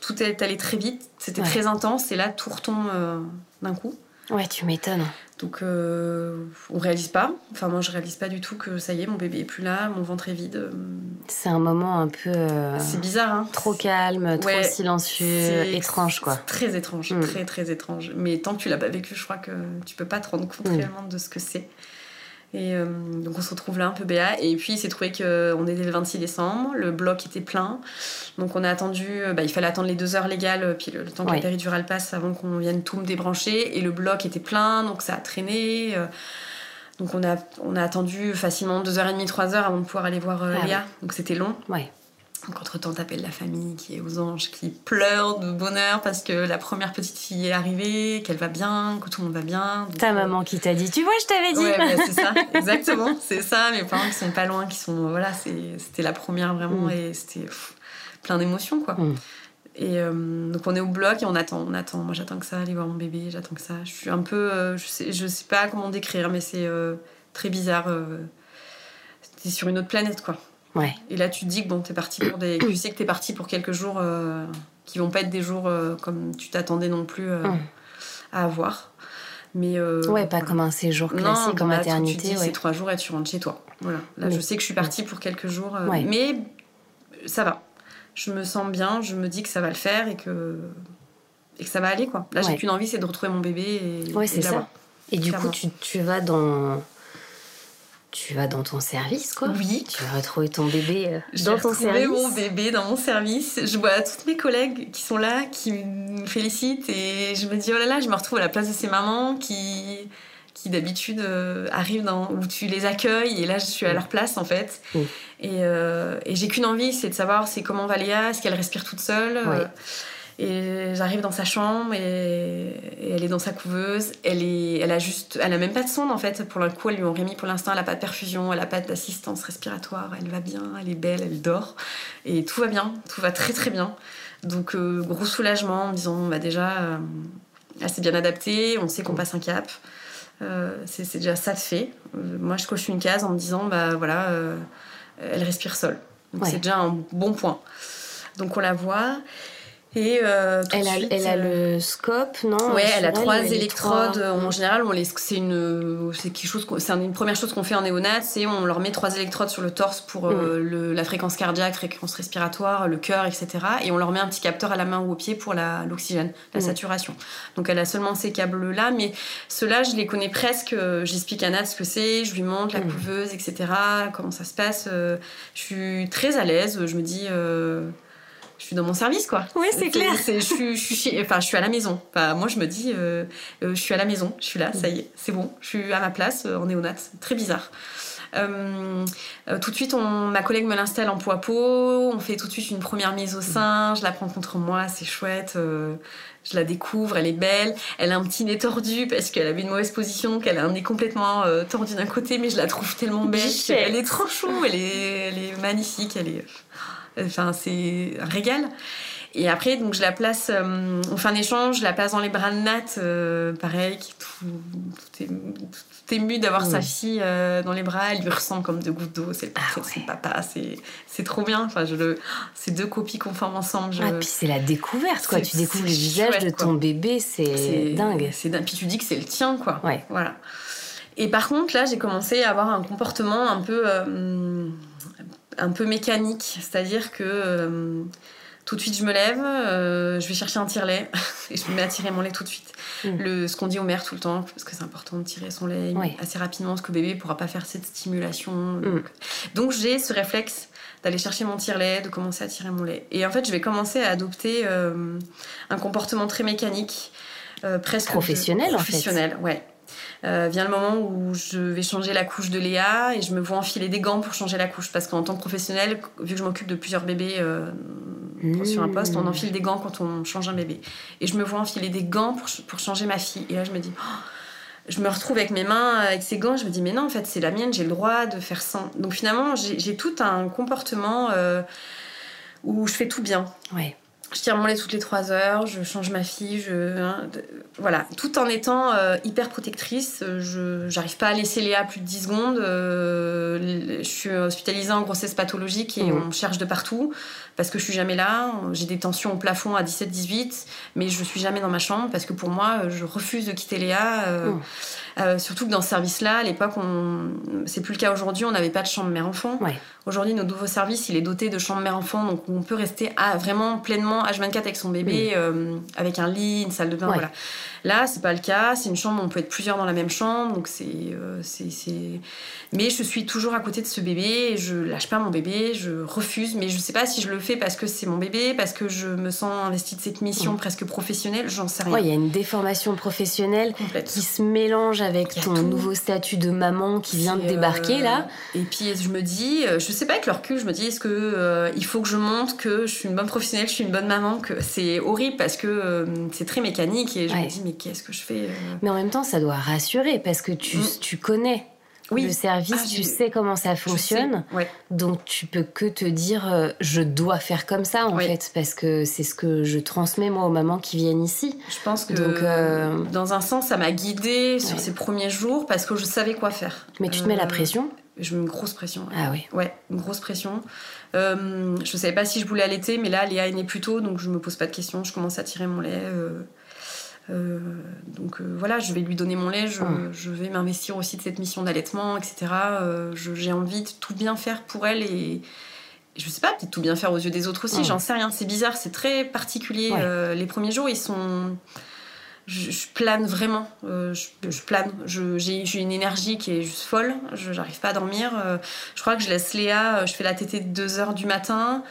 tout est allé très vite, c'était très intense et là, tout retombe euh, d'un coup. Ouais, tu m'étonnes. Donc, euh, on réalise pas. Enfin, moi, je réalise pas du tout que ça y est, mon bébé est plus là, mon ventre est vide. C'est un moment un peu. Euh, c'est bizarre, hein. Trop calme, trop silencieux, étrange, quoi. Très étrange, mm. très, très étrange. Mais tant que tu l'as pas vécu, je crois que tu peux pas te rendre compte mm. réellement de ce que c'est. Et euh, donc on se retrouve là un peu béat. Et puis il s'est trouvé qu'on était le 26 décembre, le bloc était plein. Donc on a attendu, euh, bah, il fallait attendre les deux heures légales, euh, puis le, temps que la péridurale passe avant qu'on vienne tout me débrancher. Et le bloc était plein, donc ça a traîné. donc on a, on a attendu facilement deux heures et demie, trois heures avant de pouvoir aller voir ah Léa. Donc c'était long. Ouais. Donc entre-temps, t'appelles la famille qui est aux anges, qui pleure de bonheur parce que la première petite fille est arrivée, qu'elle va bien, que tout le monde va bien. Ta euh, maman qui t'a dit, tu vois, je t'avais dit. Ouais, c'est ça, exactement, c'est ça. Mes parents qui sont pas loin, qui sont, voilà, c'était la première vraiment mm. et c'était plein d'émotions, quoi. Mm. Et euh, donc on est au bloc et on attend, on attend. Moi j'attends que ça, aller voir mon bébé, j'attends que ça. Je suis un peu, euh, je sais, je sais pas comment décrire, mais c'est très bizarre. c'est sur une autre planète, quoi. Et là, tu te dis que bon, t'es parti pour des. tu sais que t'es parti pour quelques jours euh, qui vont pas être des jours euh, comme tu t'attendais non plus euh, mm. à avoir. Mais ouais, pas comme un séjour classique en maternité. Tu dis, c'est trois jours et tu rentres chez toi. Voilà. Là, je sais que je suis partie pour quelques jours, mais ça va. je me sens bien, je me dis que ça va le faire et que, et que ça va aller. quoi. Là, j'ai qu'une envie, c'est de retrouver mon bébé et, ouais, c'est ça. Et du coup, tu, tu, vas dans. Tu vas dans ton service, quoi. Oui. Tu vas retrouver ton bébé euh, dans ton service. mon bébé dans mon service. Je vois toutes mes collègues qui sont là, qui me félicitent et je me dis, oh là là, je me retrouve à la place de ces mamans qui qui d'habitude euh, arrivent dans, où tu les accueilles et là je suis à leur place en fait. Et, euh, et j'ai qu'une envie, c'est de savoir c'est comment va Léa, est-ce qu'elle respire toute seule. Et j'arrive dans sa chambre et, elle est dans sa couveuse. Elle, est, elle a juste, elle a même pas de sonde en fait. Pour le coup, elle lui ont remis pour l'instant, elle a pas de perfusion, elle a pas d'assistance respiratoire. Elle va bien, elle est belle, elle dort et tout va bien, tout va très très bien. Donc gros soulagement en me disant bah déjà, elle s'est bien adaptée, on sait qu'on passe un cap. Euh, c'est déjà ça de fait. Euh, moi, je coche une case en me disant, bah voilà, euh, elle respire seule. c'est déjà un bon point. Donc on la voit. Et euh, elle, a, elle a le scope, non Ouais, elle a trois électrodes. En général, on les, c'est une, c'est quelque chose, c'est une première chose qu'on fait en néonat, c'est on leur met trois électrodes sur le torse pour euh, mm. le, la fréquence cardiaque, fréquence respiratoire, le cœur, etc. Et on leur met un petit capteur à la main ou au pied pour la, l'oxygène, la mm. saturation. Donc elle a seulement ces câbles-là, mais ceux-là, je les connais presque. J'explique à Nat ce que c'est, je lui montre la mm. couveuse, etc. Comment ça se passe. Euh, je suis très à l'aise. Je me dis je suis dans mon service, quoi. Oui, c'est clair. je, suis, je, suis, enfin, je suis à la maison. Enfin, moi, je me dis, euh, euh, je suis à la maison, je suis là, ça y est, c'est bon, je suis à ma place euh, en néonat. Très bizarre. tout de suite, on, ma collègue me l'installe en poids peau. On fait tout de suite une première mise au sein. Je la prends contre moi, c'est chouette. je la découvre, elle est belle. Elle a un petit nez tordu parce qu'elle avait une mauvaise position, donc elle a un nez complètement tordu d'un côté, mais je la trouve tellement belle. Elle est trop chou, elle est, elle est magnifique, elle est. Enfin, c'est un régal. Et après, donc, je la place, euh, on fait un échange, je la place dans les bras de Nat, euh, pareil, qui tout, tout, est, tout ému d'avoir sa fille euh, dans les bras, elle lui ressemble comme deux gouttes d'eau, c'est le ah papa, c'est trop bien. Enfin, je le, c'est deux copies qu'on forme ensemble. Je... Ah, puis c'est la découverte, quoi. Tu découvres le visage de ton bébé, c'est dingue. C'est Puis tu dis que c'est le tien, quoi. Ouais. Voilà. Et par contre, là, j'ai commencé à avoir un comportement un peu un peu mécanique, c'est-à-dire que euh, tout de suite je me lève, euh, je vais chercher un tire-lait et je me mets à tirer mon lait tout de suite. Mm. Le, ce qu'on dit aux mères tout le temps, parce que c'est important de tirer son lait assez rapidement, parce que le bébé ne pourra pas faire cette stimulation. Mm. Donc, j'ai ce réflexe d'aller chercher mon tire-lait, de commencer à tirer mon lait. Et en fait, je vais commencer à adopter euh, un comportement très mécanique. presque professionnel, professionnel en fait. ouais euh, vient le moment où je vais changer la couche de Léa et je me vois enfiler des gants pour changer la couche parce qu'en tant que professionnel, vu que je m'occupe de plusieurs bébés euh, sur un poste, on enfile des gants quand on change un bébé. Et je me vois enfiler des gants pour, pour changer ma fille. Et là, je me dis, oh, je me retrouve avec mes mains, avec ces gants, je me dis, mais non, en fait, c'est la mienne, j'ai le droit de faire sans. Donc finalement, j'ai tout un comportement euh, où je fais tout bien. Ouais je tire mon lait toutes les 3 heures, je change ma fille, je, hein, voilà, tout en étant euh, hyper protectrice. Je n'arrive pas à laisser Léa plus de 10 secondes. Euh, je suis hospitalisée en grossesse pathologique et mmh. on cherche de partout parce que je suis jamais là. J'ai des tensions au plafond à 17-18, mais je suis jamais dans ma chambre parce que pour moi, je refuse de quitter Léa. Euh, mmh. surtout que dans ce service-là, à l'époque, on... c'est plus le cas aujourd'hui, on n'avait pas de chambre mère-enfant. Aujourd'hui, notre nouveau service, il est doté de chambre mère-enfant, donc on peut rester à, vraiment pleinement H24 avec son bébé, euh, avec un lit, une salle de bain, voilà. Là, c'est pas le cas. C'est une chambre où on peut être plusieurs dans la même chambre, donc c'est, euh, c'est, Mais je suis toujours à côté de ce bébé. Je lâche pas mon bébé. Je refuse, mais je sais pas si je le fais parce que c'est mon bébé, parce que je me sens investie de cette mission presque professionnelle. J'en sais rien. il y a une déformation professionnelle qui se mélange avec ton nouveau statut de maman qui vient de débarquer là. Euh, et puis je me dis, je sais pas avec le recul, je me dis est-ce que il faut que je montre que je suis une bonne professionnelle, je suis une bonne maman, que c'est horrible parce que c'est très mécanique et je me dis mais qu'est-ce que je fais euh Mais en même temps, ça doit rassurer parce que tu, mm. tu connais oui. le service, ah, tu sais comment ça fonctionne. Donc tu peux que te dire euh, je dois faire comme ça en fait parce que c'est ce que je transmets moi aux mamans qui viennent ici. Je pense que Donc, euh, dans un sens ça m'a guidée sur ces premiers jours parce que je savais quoi faire. Mais tu te mets la pression Je mets une grosse pression. Ah oui. Ouais, une grosse pression. Euh, je savais pas si je voulais allaiter mais là Léa est née plus tôt donc je me pose pas de questions. Je commence à tirer mon lait. Euh, donc euh, voilà, je vais lui donner mon lait, je, ah. vais m'investir aussi de cette mission d'allaitement, etc. Euh, j'ai envie de tout bien faire pour elle et, je sais pas, peut-être tout bien faire aux yeux des autres aussi, j'en sais rien. C'est bizarre, c'est très particulier. Euh, les premiers jours, ils sont. Je, plane vraiment. Euh, je, plane. J'ai une énergie qui est juste folle. Je n'arrive pas à dormir. Euh, je crois que je laisse Léa. Je fais la tétée de 2 h du matin.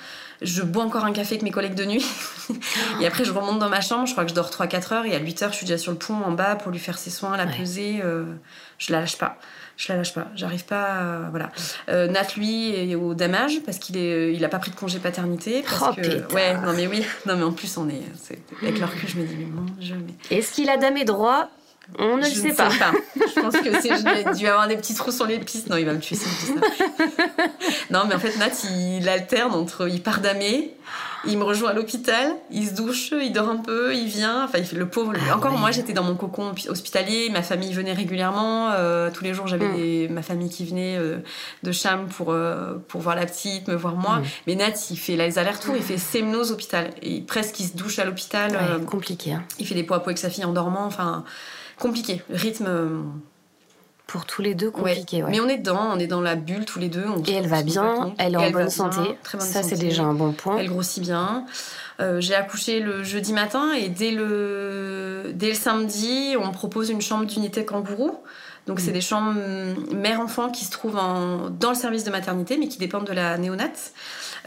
Je bois encore un café avec mes collègues de nuit. et après, je remonte dans ma chambre. Je crois que je dors 3-4 heures. Et à 8 heures, je suis déjà sur le pont en bas pour lui faire ses soins, la peser. je la lâche pas je la lâche pas. J'arrive pas. voilà. Euh, Nat, lui, est au damage parce qu'il est, euh, il a pas pris de congé paternité. Parce oh, que, ouais, non mais oui, non mais en plus on est, avec leur cul, je me dis mais mon Dieu, mais. Est-ce qu'il a damé droit on ne le sait pas. Je pense que c'est, je dû avoir des petits trous sur les pistes. Non, il va me tuer si je dis ça. non, mais en fait, Nat, il alterne entre, il part damer, il me rejoint à l'hôpital, il se douche, il dort un peu, il vient. Enfin, il fait le pauvre. Ah Encore, moi, j'étais dans mon cocon hospitalier, ma famille venait régulièrement. Euh, tous les jours, j'avais mm. ma famille qui venait euh, de Cham pour, euh, pour voir la petite, me voir moi. Mm. Mais Nat, il fait les allers-retours, il fait sémnose hôpital. Et presque, il se douche à l'hôpital. compliqué. Hein. Il fait des poids à poids avec sa fille en dormant. Enfin, compliqué. Rythme pour tous les deux compliqué. Mais on est dedans, on est dans la bulle tous les deux. et elle va bien, elle est en bonne santé. Ça, c'est déjà un bon point. Elle grossit bien. Euh, j'ai accouché le jeudi matin et dès le, dès le samedi, on propose une chambre d'unité kangourou. Donc, c'est mm. des chambres mère-enfant qui se trouvent en, dans le service de maternité, mais qui dépendent de la néonate.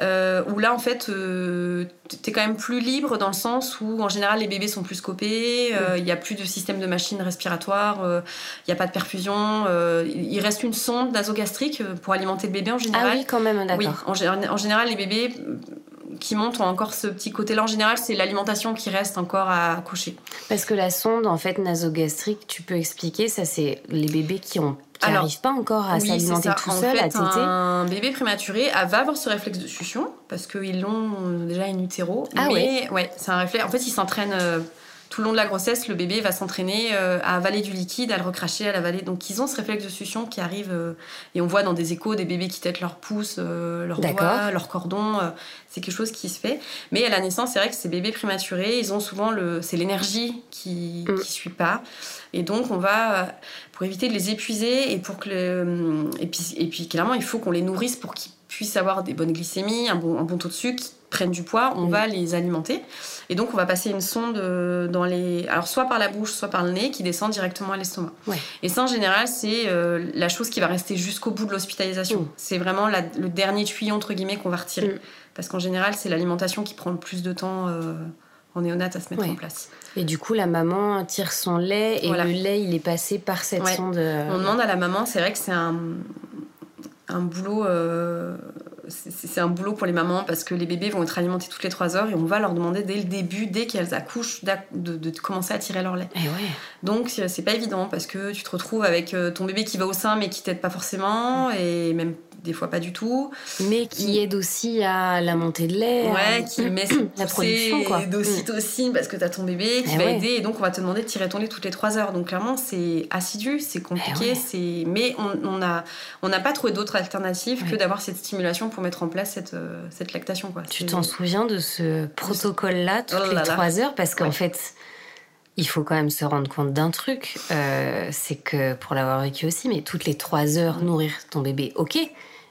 Euh, où là, en fait, euh, tu es quand même plus libre dans le sens où, en général, les bébés sont plus copés, euh, il n'y a plus de système de machine respiratoire, il n'y a pas de perfusion, il reste une sonde nasogastrique pour alimenter le bébé en général. Ah oui, quand même, d'accord. Oui, en, en général, les bébés qui montent ont encore ce petit côté-là. En général, c'est l'alimentation qui reste encore à coucher. Parce que la sonde, en fait, nasogastrique, tu peux expliquer, ça c'est les bébés qui ont n'arrivent pas encore à s'alimenter tout seul, à téter. Un bébé prématuré va avoir ce réflexe de succion parce qu'ils ont déjà in utero. Ah mais ouais, c'est un réflexe. En fait, ils s'entraînent euh, tout le long de la grossesse, le bébé va s'entraîner euh, à avaler du liquide, à le recracher, à l'avaler. Donc ils ont ce réflexe de succion qui arrive, euh, et on voit dans des échos des bébés qui têtent leur pouce, leur doigt, leur cordon. c'est quelque chose qui se fait. Mais à la naissance, c'est vrai que ces bébés prématurés, ils ont souvent le, c'est l'énergie qui, mm. qui suit pas. Et donc on va, pour éviter de les épuiser et pour que le, et puis, et puis clairement il faut qu'on les nourrisse pour qu'ils puissent avoir des bonnes glycémies, un bon, un bon taux de sucre, prennent du poids, on va les alimenter. Et donc, on va passer une sonde euh, dans les. Alors, soit par la bouche, soit par le nez, qui descend directement à l'estomac. Et ça, en général, c'est euh, la chose qui va rester jusqu'au bout de l'hospitalisation. Mm. C'est vraiment le dernier tuyau, entre guillemets, qu'on va retirer. Mm. Parce qu'en général, c'est l'alimentation qui prend le plus de temps euh, en néonat à se mettre en place. Et du coup, la maman tire son lait et le lait, il est passé par cette sonde. On demande à la maman, c'est vrai que c'est un, un boulot c'est un boulot pour les mamans parce que les bébés vont être alimentés toutes les 3 heures et on va leur demander dès le début, dès qu'elles accouchent, de, commencer à tirer leur lait. Eh Donc c'est pas évident parce que tu te retrouves avec euh, ton bébé qui va au sein mais qui t'aide pas forcément et même des fois pas du tout. Mais qui aide aussi à la montée de lait. Ouais, qui met la production quoi. d'ocytocine parce que tu as ton bébé qui eh va aider et donc on va te demander de tirer ton lait toutes les 3 heures. Donc clairement c'est assidu, c'est compliqué, eh c'est mais on n'a on pas trouvé d'autres alternatives que d'avoir cette stimulation pour mettre en place cette, euh, cette lactation. Quoi. Tu t'en souviens de ce protocole-là toutes oh les 3 heures? Parce qu'en fait il faut quand même se rendre compte d'un truc, euh, c'est que pour l'avoir vécu aussi, mais toutes les trois heures nourrir ton bébé, ok,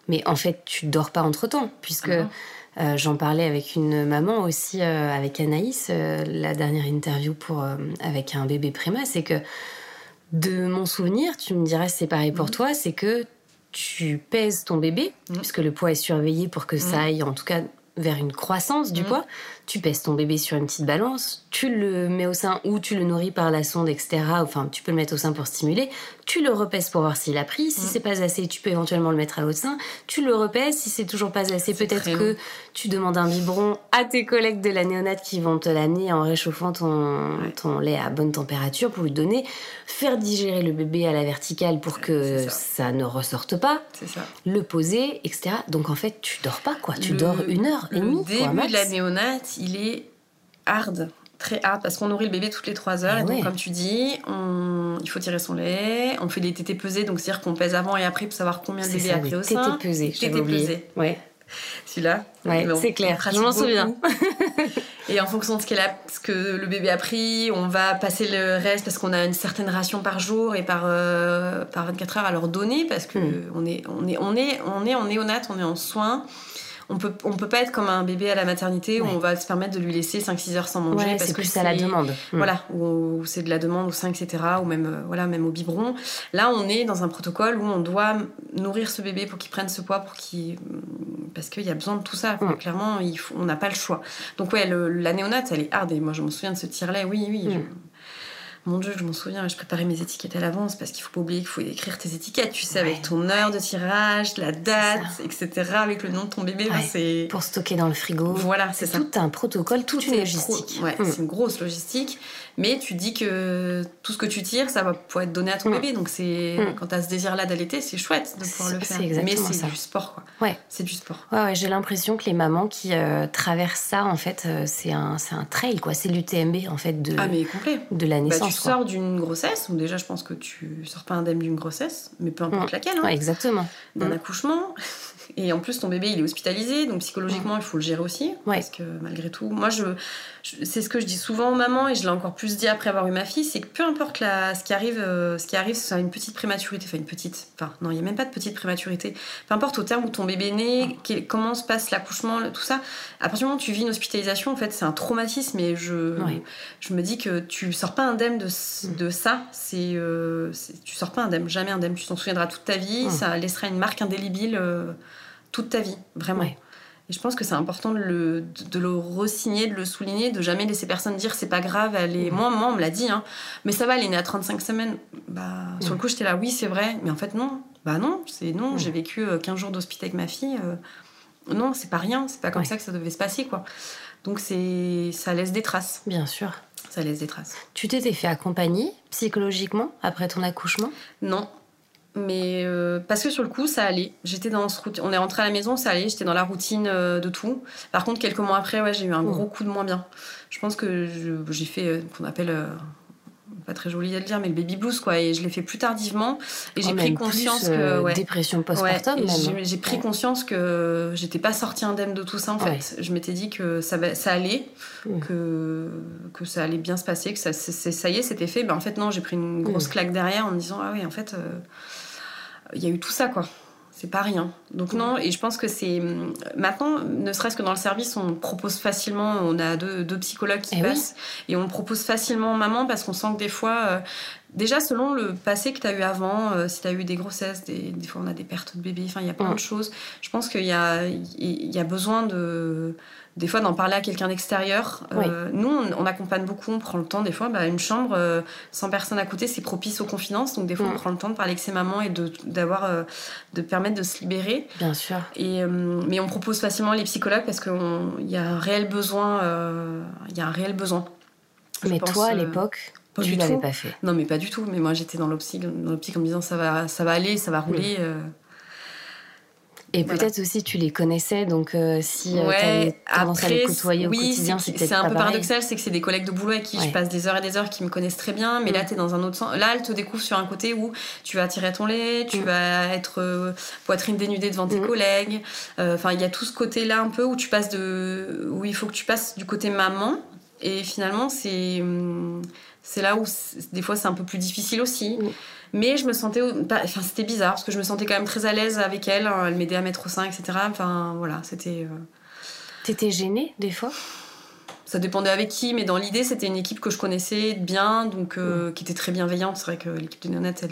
mais en fait, tu dors pas entre temps, puisque ah euh, j'en parlais avec une maman aussi, euh, avec Anaïs, euh, la dernière interview pour, avec un bébé préma, c'est que de mon souvenir, tu me dirais c'est pareil pour mhm. toi, c'est que tu pèses ton bébé, mhm. puisque le poids est surveillé pour que ça mhm. aille en tout cas vers une croissance du poids. Tu pèses ton bébé sur une petite balance, tu le mets au sein ou tu le nourris par la sonde, etc. Enfin, tu peux le mettre au sein pour stimuler. Tu le repèses pour voir s'il a pris. Si mm. c'est pas assez, tu peux éventuellement le mettre à l'autre sein. Tu le repèses. Si c'est toujours pas assez, peut-être que tu demandes un biberon à tes collègues de la néonate qui vont te l'amener en réchauffant ton, ton lait à bonne température pour lui donner. Faire digérer le bébé à la verticale pour que ça. ne ressorte pas. Ça. Le poser, etc. Donc en fait, tu dors pas quoi. Tu dors une heure et demie. Début de la néonate, il est hard, très hard, parce qu'on nourrit le bébé toutes les 3 heures. Eh et, donc, comme tu dis, il faut tirer son lait. On fait des tétés pesés, donc c'est-à-dire qu'on pèse avant et après pour savoir combien de bébé a pris au sein. Tétés pesés, tétés pesés. Ouais. Celui-là. Ouais, c'est clair. Je m'en souviens. et en fonction de ce, a, ce, que le bébé a pris, on va passer le reste parce qu'on a une certaine ration par jour et par, euh, par 24 heures à leur donner parce que hmm. on, est, on, est, on, est, on est en néonate, on est en soins on peut, on peut pas être comme un bébé à la maternité où on va se permettre de lui laisser 5-6 heures sans manger. parce que c'est à la demande. Mm. Voilà, ou c'est de la demande au sein, etc. Ou même, euh, voilà, même au biberon. Là, on est dans un protocole où on doit nourrir ce bébé pour qu'il prenne ce poids, pour qu'il parce qu'il y a besoin de tout ça. Mm. Clairement, il faut, on n'a pas le choix. Donc ouais, la néonate, elle est hard. Et moi, je me souviens de ce tire-lait. Oui, oui. Mon Dieu, je m'en souviens, je préparais mes étiquettes à l'avance parce qu'il faut pas oublier qu'il faut écrire tes étiquettes, tu sais, avec ton heure de tirage, la date, etc., avec le nom de ton bébé. Pour stocker dans le frigo. Voilà, c'est tout un protocole, toute une logistique. Mm. c'est une grosse logistique. Mais tu dis que tout ce que tu tires, ça va pouvoir être donné à ton mm. bébé. Donc c'est mm. quand tu as ce désir-là d'allaiter, c'est chouette de pouvoir le faire. Mais c'est du sport, quoi. Ouais. C'est du sport. Ouais, ouais j'ai l'impression que les mamans qui euh, traversent ça, en fait, euh, c'est un, un trail, quoi. C'est l'UTMB, en fait, de, ah, mais complet. de la naissance. Bah, tu sors d'une grossesse, donc déjà, je pense que tu sors pas indemne d'une grossesse, mais peu importe mm. laquelle. Hein. exactement. D'un accouchement. Et en plus, ton bébé, il est hospitalisé, donc psychologiquement, il faut le gérer aussi. Parce que malgré tout, moi, je, c'est ce que je dis souvent aux mamans, et je l'ai encore plus dit après avoir eu ma fille, c'est que peu importe la, ce qui arrive, euh, ce qui arrive, c'est une petite prématurité, enfin une petite, enfin non, il n'y a même pas de petite prématurité. Peu importe au terme où ton bébé est né, comment se passe l'accouchement, tout ça. À partir du moment où tu vis une hospitalisation, en fait, c'est un traumatisme, et je, je me dis que tu sors pas indemne de, mm. de ça. Euh, c'est, tu sors pas indemne, jamais indemne. Tu t'en souviendras toute ta vie, mm. ça laissera une marque indélébile. Euh, toute ta vie, vraiment. Et je pense que c'est important de le, de, le re-signer, de le souligner, de jamais laisser personne dire c'est pas grave, elle est. Moi, moi, on me l'a dit, hein. mais ça va, elle est née à 35 semaines. Bah, Sur le coup, j'étais là, oui, c'est vrai, mais en fait, non. Bah non, c'est non, j'ai vécu 15 euh, jours d'hospital avec ma fille. Euh, non, c'est pas rien, c'est pas comme ça que ça devait se passer, quoi. Donc, c'est ça laisse des traces. Bien sûr. Ça laisse des traces. Tu t'étais fait accompagner psychologiquement après ton accouchement? Non, mais euh, parce que sur le coup ça allait. J'étais dans ce on est rentré à la maison ça allait. J'étais dans la routine euh, de tout. Par contre quelques mois après ouais j'ai eu un gros coup de moins bien. Je pense que j'ai fait euh, qu'on appelle pas très joli à le dire mais le baby blues quoi. Et je l'ai fait plus tardivement. Et j'ai oh, pris conscience que ouais, dépression postpartum j'ai pris conscience que j'étais pas sortie indemne de tout ça en fait. Je m'étais dit que ça, ça allait que que ça allait bien se passer que ça ça y est c'était fait. Ben en fait non j'ai pris une grosse claque derrière en me disant ah oui en fait il y a eu tout ça, quoi. C'est pas rien. Donc non, et je pense que c'est... Maintenant, ne serait-ce que dans le service, on propose facilement, on a deux, deux psychologues qui eh passent, et on propose facilement maman parce qu'on sent que des fois... Euh, déjà, selon le passé que tu as eu avant, euh, si tu as eu des grossesses, des, des, fois on a des pertes de bébés, enfin il y a plein de choses. Je pense qu'il y a, il y a besoin de des fois d'en parler à quelqu'un d'extérieur. Euh, nous, on, accompagne beaucoup, on prend le temps. Des fois, bah, une chambre euh, sans personne à côté, c'est propice aux confidences. Donc des fois, on mm. prend le temps de parler avec ses mamans et de d'avoir euh, de permettre de se libérer. Bien sûr. Et mais on propose facilement les psychologues parce qu'il y a un réel besoin. Il y a un réel besoin. Mais toi, à l'époque. tu l'avais pas fait. Non, mais pas du tout. Mais moi, j'étais dans l'optique, dans en me disant ça va, ça va aller, ça va rouler. Et peut-être aussi tu les connaissais, donc euh, si euh, ouais, tendance à les côtoyer oui, au quotidien, c'est C'est un peu paradoxal, c'est que c'est des collègues de boulot avec qui je passe des heures et des heures qui me connaissent très bien, mais là mm. tu es dans un autre sens. Là, elle te découvre sur un côté où tu vas tirer ton lait, tu mm. vas être euh, poitrine dénudée devant tes mm. collègues. Enfin, il y a tout ce côté-là un peu où tu passes de. où il faut que tu passes du côté maman, et finalement, c'est. Hum, c'est là où des fois c'est un peu plus difficile aussi. Mais je me sentais. Enfin, c'était bizarre parce que je me sentais quand même très à l'aise avec elle. Hein. Elle m'aidait à mettre au sein, etc. Enfin, voilà, c'était. Euh, T'étais gênée des fois? Ça dépendait avec qui, mais dans l'idée, c'était une équipe que je connaissais bien, donc euh, qui était très bienveillante. C'est vrai que l'équipe de néonates,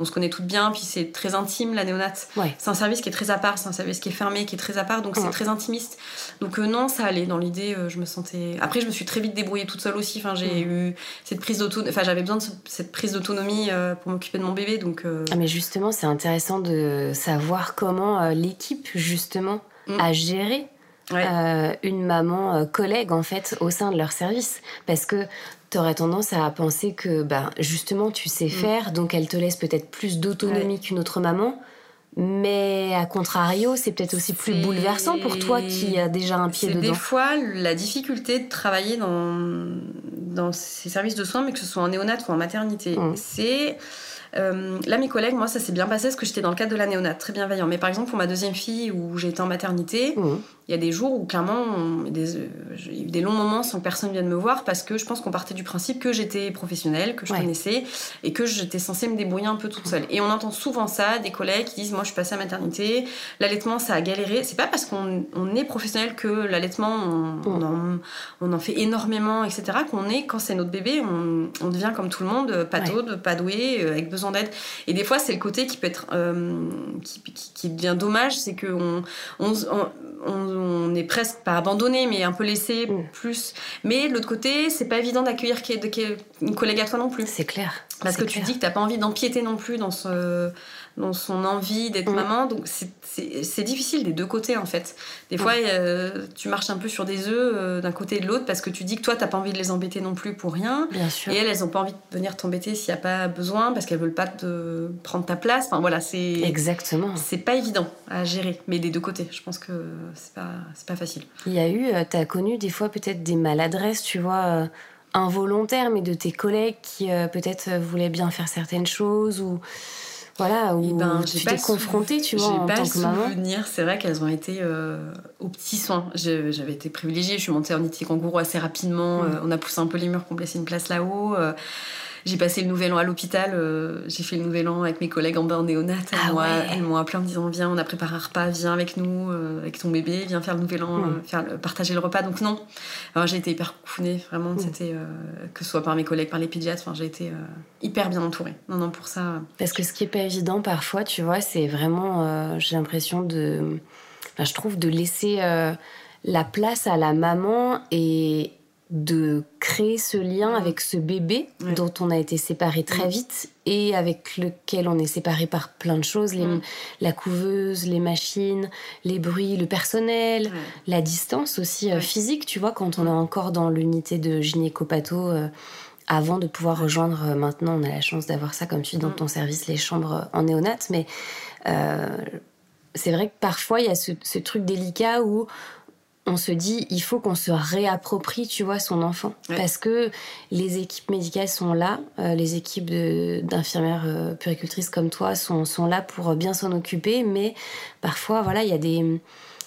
on se connaît toutes bien, puis c'est très intime, la néonate. C'est un service qui est très à part, c'est un service qui est fermé, qui est très à part, donc c'est très intimiste. Donc euh, non, ça allait. Dans l'idée, euh, je me sentais. Après, je me suis très vite débrouillée toute seule aussi. Enfin, j'ai eu cette prise d'autonomie. Enfin, j'avais besoin de cette prise d'autonomie pour m'occuper de mon bébé, donc. Ah, mais justement, c'est intéressant de savoir comment l'équipe justement mm. a géré euh, une maman euh, collègue en fait au sein de leur service parce que tu aurais tendance à penser que bah, justement tu sais mm. faire donc elle te laisse peut-être plus d'autonomie qu'une autre maman mais à contrario, c'est peut-être aussi plus bouleversant pour toi qui a déjà un pied dedans. Des fois, la difficulté de travailler dans, dans ces services de soins, mais que ce soit en néonat ou en maternité, mm. c'est là, mes collègues, moi, ça s'est bien passé parce que j'étais dans le cadre de la néonate, très bienveillant. Mais par exemple, pour ma deuxième fille, où j'ai été en maternité, mmh il y a des jours où clairement, des, euh, il y a eu des longs moments sans que personne vienne me voir parce que je pense qu'on partait du principe que j'étais professionnelle, que je connaissais et que j'étais censée me débrouiller un peu toute seule. Et on entend souvent ça, des collègues qui disent Moi, je suis passée à maternité, l'allaitement, ça a galéré. C'est pas parce qu'on est professionnel que l'allaitement, on, en, on, en, fait énormément, etc., qu'on est, quand c'est notre bébé, on, devient comme tout le monde, pas ouais. pas doué, euh, avec besoin d'aide. Et des fois, c'est le côté qui peut être. Euh, qui, qui, devient dommage, c'est qu'on. on, on est presque pas abandonné, mais un peu laissé mm. plus. Mais de l'autre côté, c'est pas évident d'accueillir une collègue à toi non plus. C'est clair. Parce que tu dis que t'as pas envie d'empiéter non plus dans ce dans son envie d'être mm. maman. Donc c'est difficile des deux côtés en fait. Des fois, euh, tu marches un peu sur des œufs euh, d'un côté et de l'autre parce que tu dis que toi, t'as pas envie de les embêter non plus pour rien. Bien sûr. Et elles, elles ont pas envie de venir t'embêter s'il n'y a pas besoin parce qu'elles veulent pas te prendre ta place. Enfin voilà, c'est. Exactement. C'est pas évident à gérer, mais des deux côtés. Je pense que c'est pas, pas facile. Il y a eu, euh, tu as connu des fois peut-être des maladresses, tu vois involontaires, mais de tes collègues qui peut-être voulaient bien faire certaines choses ou voilà, où eh ben, tu t'es confrontée, tu vois, en pas tant que souvenir, c'est vrai qu'elles ont été euh, aux petits soins. J'avais été privilégiée, je suis montée en Iti Kangourou assez rapidement, mm. euh, on a poussé un peu les murs pour me laisser une place là-haut. Euh, j'ai passé le nouvel an à l'hôpital. Euh, j'ai fait le nouvel an avec mes collègues en bain néonat. Ah elles m'ont appelé en me disant Viens, on a préparé un repas, viens avec nous, euh, avec ton bébé, viens faire le nouvel an, hmm. euh, faire partager le repas. Donc, non. J'ai été hyper coufounée, vraiment. Hmm. C'était que ce soit par mes collègues, par les pédiatres. Enfin, j'ai été hyper bien entourée. Non, non, pour ça. Parce que ce qui est pas évident parfois, tu vois, c'est vraiment. j'ai l'impression de. je trouve de laisser la place à la maman et de créer ce lien avec ce bébé dont on a été séparé très vite et avec lequel on est séparé par plein de choses, la couveuse, les machines, les bruits, le personnel, la distance aussi euh, physique, tu vois, quand on est encore dans l'unité de gynécopato. Euh, avant de pouvoir rejoindre, euh, maintenant on a la chance d'avoir ça comme tu dis dans ton service, les chambres en néonat, mais c'est vrai que parfois il y a ce, ce truc délicat où on se dit il faut qu'on se réapproprie tu vois son enfant. Parce que les équipes médicales sont là euh, les équipes d'infirmières euh, puricultrices comme toi sont, sont là pour bien s'en occuper. Mais parfois voilà il y a des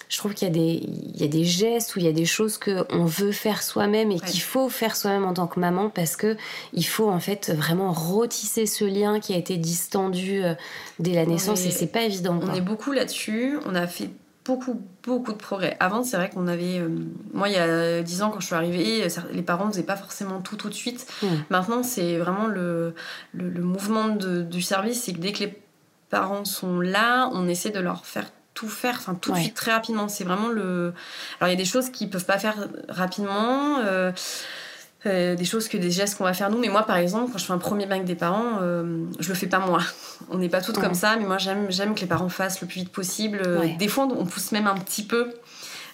je trouve qu'il y a des il y a des gestes ou il y a des choses que on veut faire soi-même et qu'il faut faire soi-même en tant que maman parce que il faut en fait vraiment retisser ce lien qui a été distendu euh, dès la naissance et c'est pas évident on est beaucoup là-dessus. On a fait beaucoup, beaucoup de progrès. Avant, c'est vrai qu'on avait. Euh, moi, il y a 10 ans, quand je suis arrivée, les parents ne faisaient pas forcément tout tout de suite. Hmm. Maintenant, c'est vraiment le, le, mouvement du service c'est que dès que les parents sont là, on essaie de leur faire tout faire, enfin tout de suite très rapidement. C'est vraiment le. Alors, il y a des choses qu'ils peuvent pas faire rapidement. Euh, euh, des choses que des gestes qu'on va faire nous. Mais moi, par exemple, quand je fais un premier bain avec des parents, euh, je le fais pas moi. On n'est pas toutes comme ça, mais moi, j'aime, j'aime que les parents fassent le plus vite possible. Euh, des fois, on pousse même un petit peu.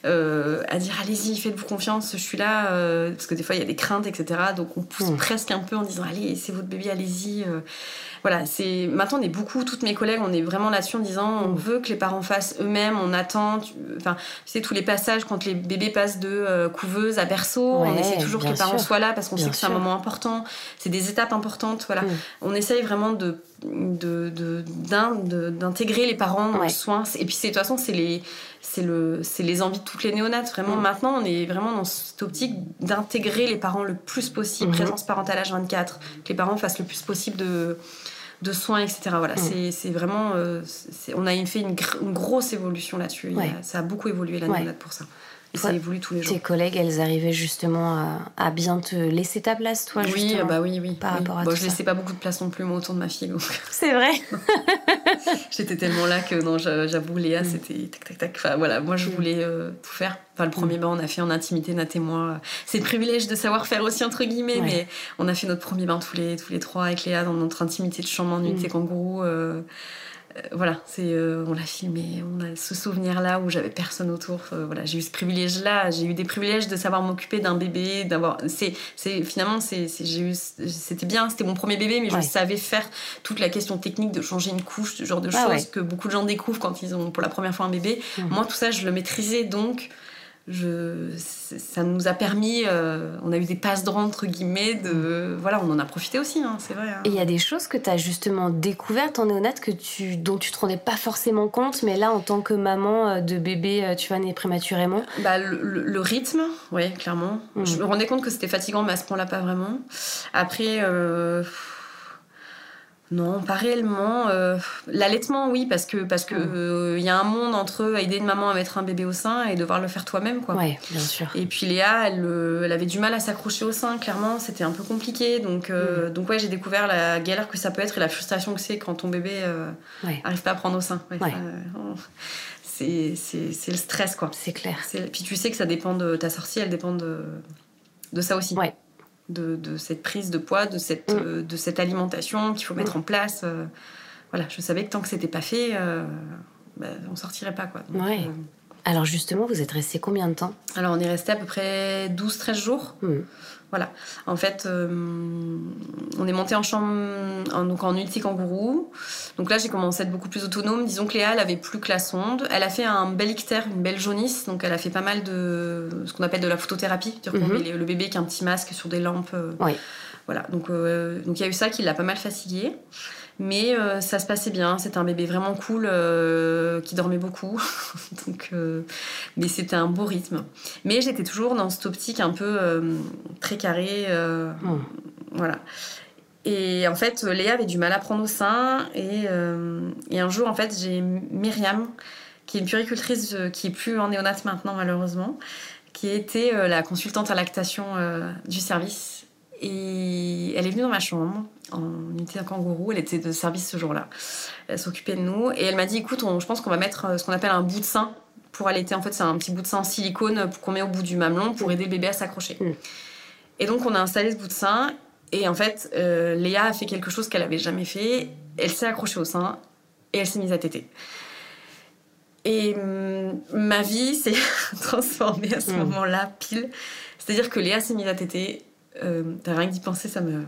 À dire allez-y, faites-vous confiance, je suis là, parce que des fois il y a des craintes, etc. Donc on pousse presque un peu en disant allez, c'est votre bébé, allez-y voilà, c'est maintenant on est beaucoup, toutes mes collègues, on est vraiment là-dessus en disant on mm. veut que les parents fassent eux-mêmes, on attend, enfin, tu sais tous les passages quand les bébés passent de euh, couveuse à berceau, on essaie toujours que les parents soient là parce qu'on sait que c'est un moment important, c'est des étapes importantes, voilà. Mm. On essaye vraiment de d'intégrer de, les parents dans le soin et puis de toute façon c'est les c'est le c'est les envies de toutes les néonates vraiment mm. maintenant on est vraiment dans cette optique d'intégrer les parents le plus possible mm-hmm. présence parentale H24 que les parents fassent le plus possible de de soins, etc. Voilà, mm. c'est vraiment. Euh, on a fait une, grosse évolution là-dessus. Ça a beaucoup évolué la ouais. pour ça. Et ça évolue tous les jours. Tes collègues, elles arrivaient justement à, bien te laisser ta place, toi, Oui, bah oui, oui. Par rapport à bon, Je laissais pas beaucoup de place non plus, moi, autour de ma fille. C'est vrai. J'étais tellement là que, non, j'avoue, Léa, mm. c'était tac, tac, tac. Enfin, voilà, moi, je mm. voulais euh, tout faire. Enfin, le premier bain, on a fait en intimité, Nat et moi. C'est le privilège de savoir faire aussi, entre guillemets, mais on a fait notre premier bain tous les, tous les trois avec Léa dans notre intimité de chambre en unité kangourou. Euh, euh, voilà, c'est euh, on l'a filmé, on a ce souvenir là où j'avais personne autour. Euh, voilà, j'ai eu ce privilège là, j'ai eu des privilèges de savoir m'occuper d'un bébé, d'avoir. C'est, c'est finalement c'est, j'ai eu, c'était bien, c'était mon premier bébé, mais je savais faire toute la question technique de changer une couche, ce genre de choses que beaucoup de gens découvrent quand ils ont pour la première fois un bébé. Moi, tout ça, je le maîtrisais donc. Je, ça nous a permis, euh, on a eu des passes droits entre guillemets, de, voilà, on en a profité aussi, hein, c'est vrai. Hein. Et il y a des choses que tu as justement découvertes en néonate que tu, dont tu te rendais pas forcément compte, mais là, en tant que maman euh, de bébé, euh, tu vas né prématurément bah, le, rythme, oui, clairement. Mmh. Je me rendais compte que c'était fatigant, mais à ce point-là, pas vraiment. Après, non, pas réellement. Euh, l'allaitement, oui, parce que parce que il mmh. euh, y a un monde entre aider une maman à mettre un bébé au sein et devoir le faire toi-même, quoi. Ouais, bien sûr. Et puis Léa, elle, euh, elle avait du mal à s'accrocher au sein, clairement, c'était un peu compliqué. Donc mmh. donc ouais, j'ai découvert la galère que ça peut être et la frustration que c'est quand ton bébé n'arrive pas à prendre au sein. c'est c'est le stress, quoi. C'est clair. Puis tu sais que ça dépend de ta sortie, elle dépend de de ça aussi. Ouais de, cette prise de poids, de cette, mm. euh, de cette alimentation qu'il faut mettre mm. en place. Euh, voilà, je savais que tant que c'était pas fait, euh, bah, on sortirait pas. Quoi. Alors justement, vous êtes resté combien de temps? Alors on est resté à peu près 12-13 jours. Mm. Voilà. En fait, euh, on est monté en chambre, en, donc en ulti kangourou. Donc là, j'ai commencé à être beaucoup plus autonome. Disons que Léa, elle avait plus que la sonde. Elle a fait un bel ictère, une belle jaunisse. Donc elle a fait pas mal de ce qu'on appelle de la photothérapie. Mhm. le bébé qui a un petit masque sur des lampes. Euh, oui. Voilà. Donc euh, donc il y a eu ça qui l'a pas mal fatigué. Mais euh, ça se passait bien, c'était un bébé vraiment cool euh, qui dormait beaucoup. Donc, euh, mais c'était un beau rythme. Mais j'étais toujours dans cette optique un peu très carrée. Hmm. Voilà. Et en fait, Léa avait du mal à prendre au sein. Et, et un jour, en fait, j'ai Myriam, qui est une puricultrice qui est plus en néonate maintenant, malheureusement, qui était la consultante à lactation du service. Et elle est venue dans ma chambre en unité à kangourou. Elle était de service ce jour-là. Elle s'occupait de nous et elle m'a dit écoute, je pense qu'on va mettre euh, ce qu'on appelle un bout de sein pour allaiter. En fait, c'est un petit bout de sein en silicone qu'on met au bout du mamelon pour aider le bébé à s'accrocher. Mm. Et donc, on a installé ce bout de sein et en fait, euh, Léa a fait quelque chose qu'elle avait jamais fait. Elle s'est accrochée au sein et elle s'est mise à téter. Et mm, ma vie s'est transformée à ce mm. moment-là, pile. C'est-à-dire que Léa s'est mise à téter. Euh, T'as rien que d'y penser, ça me.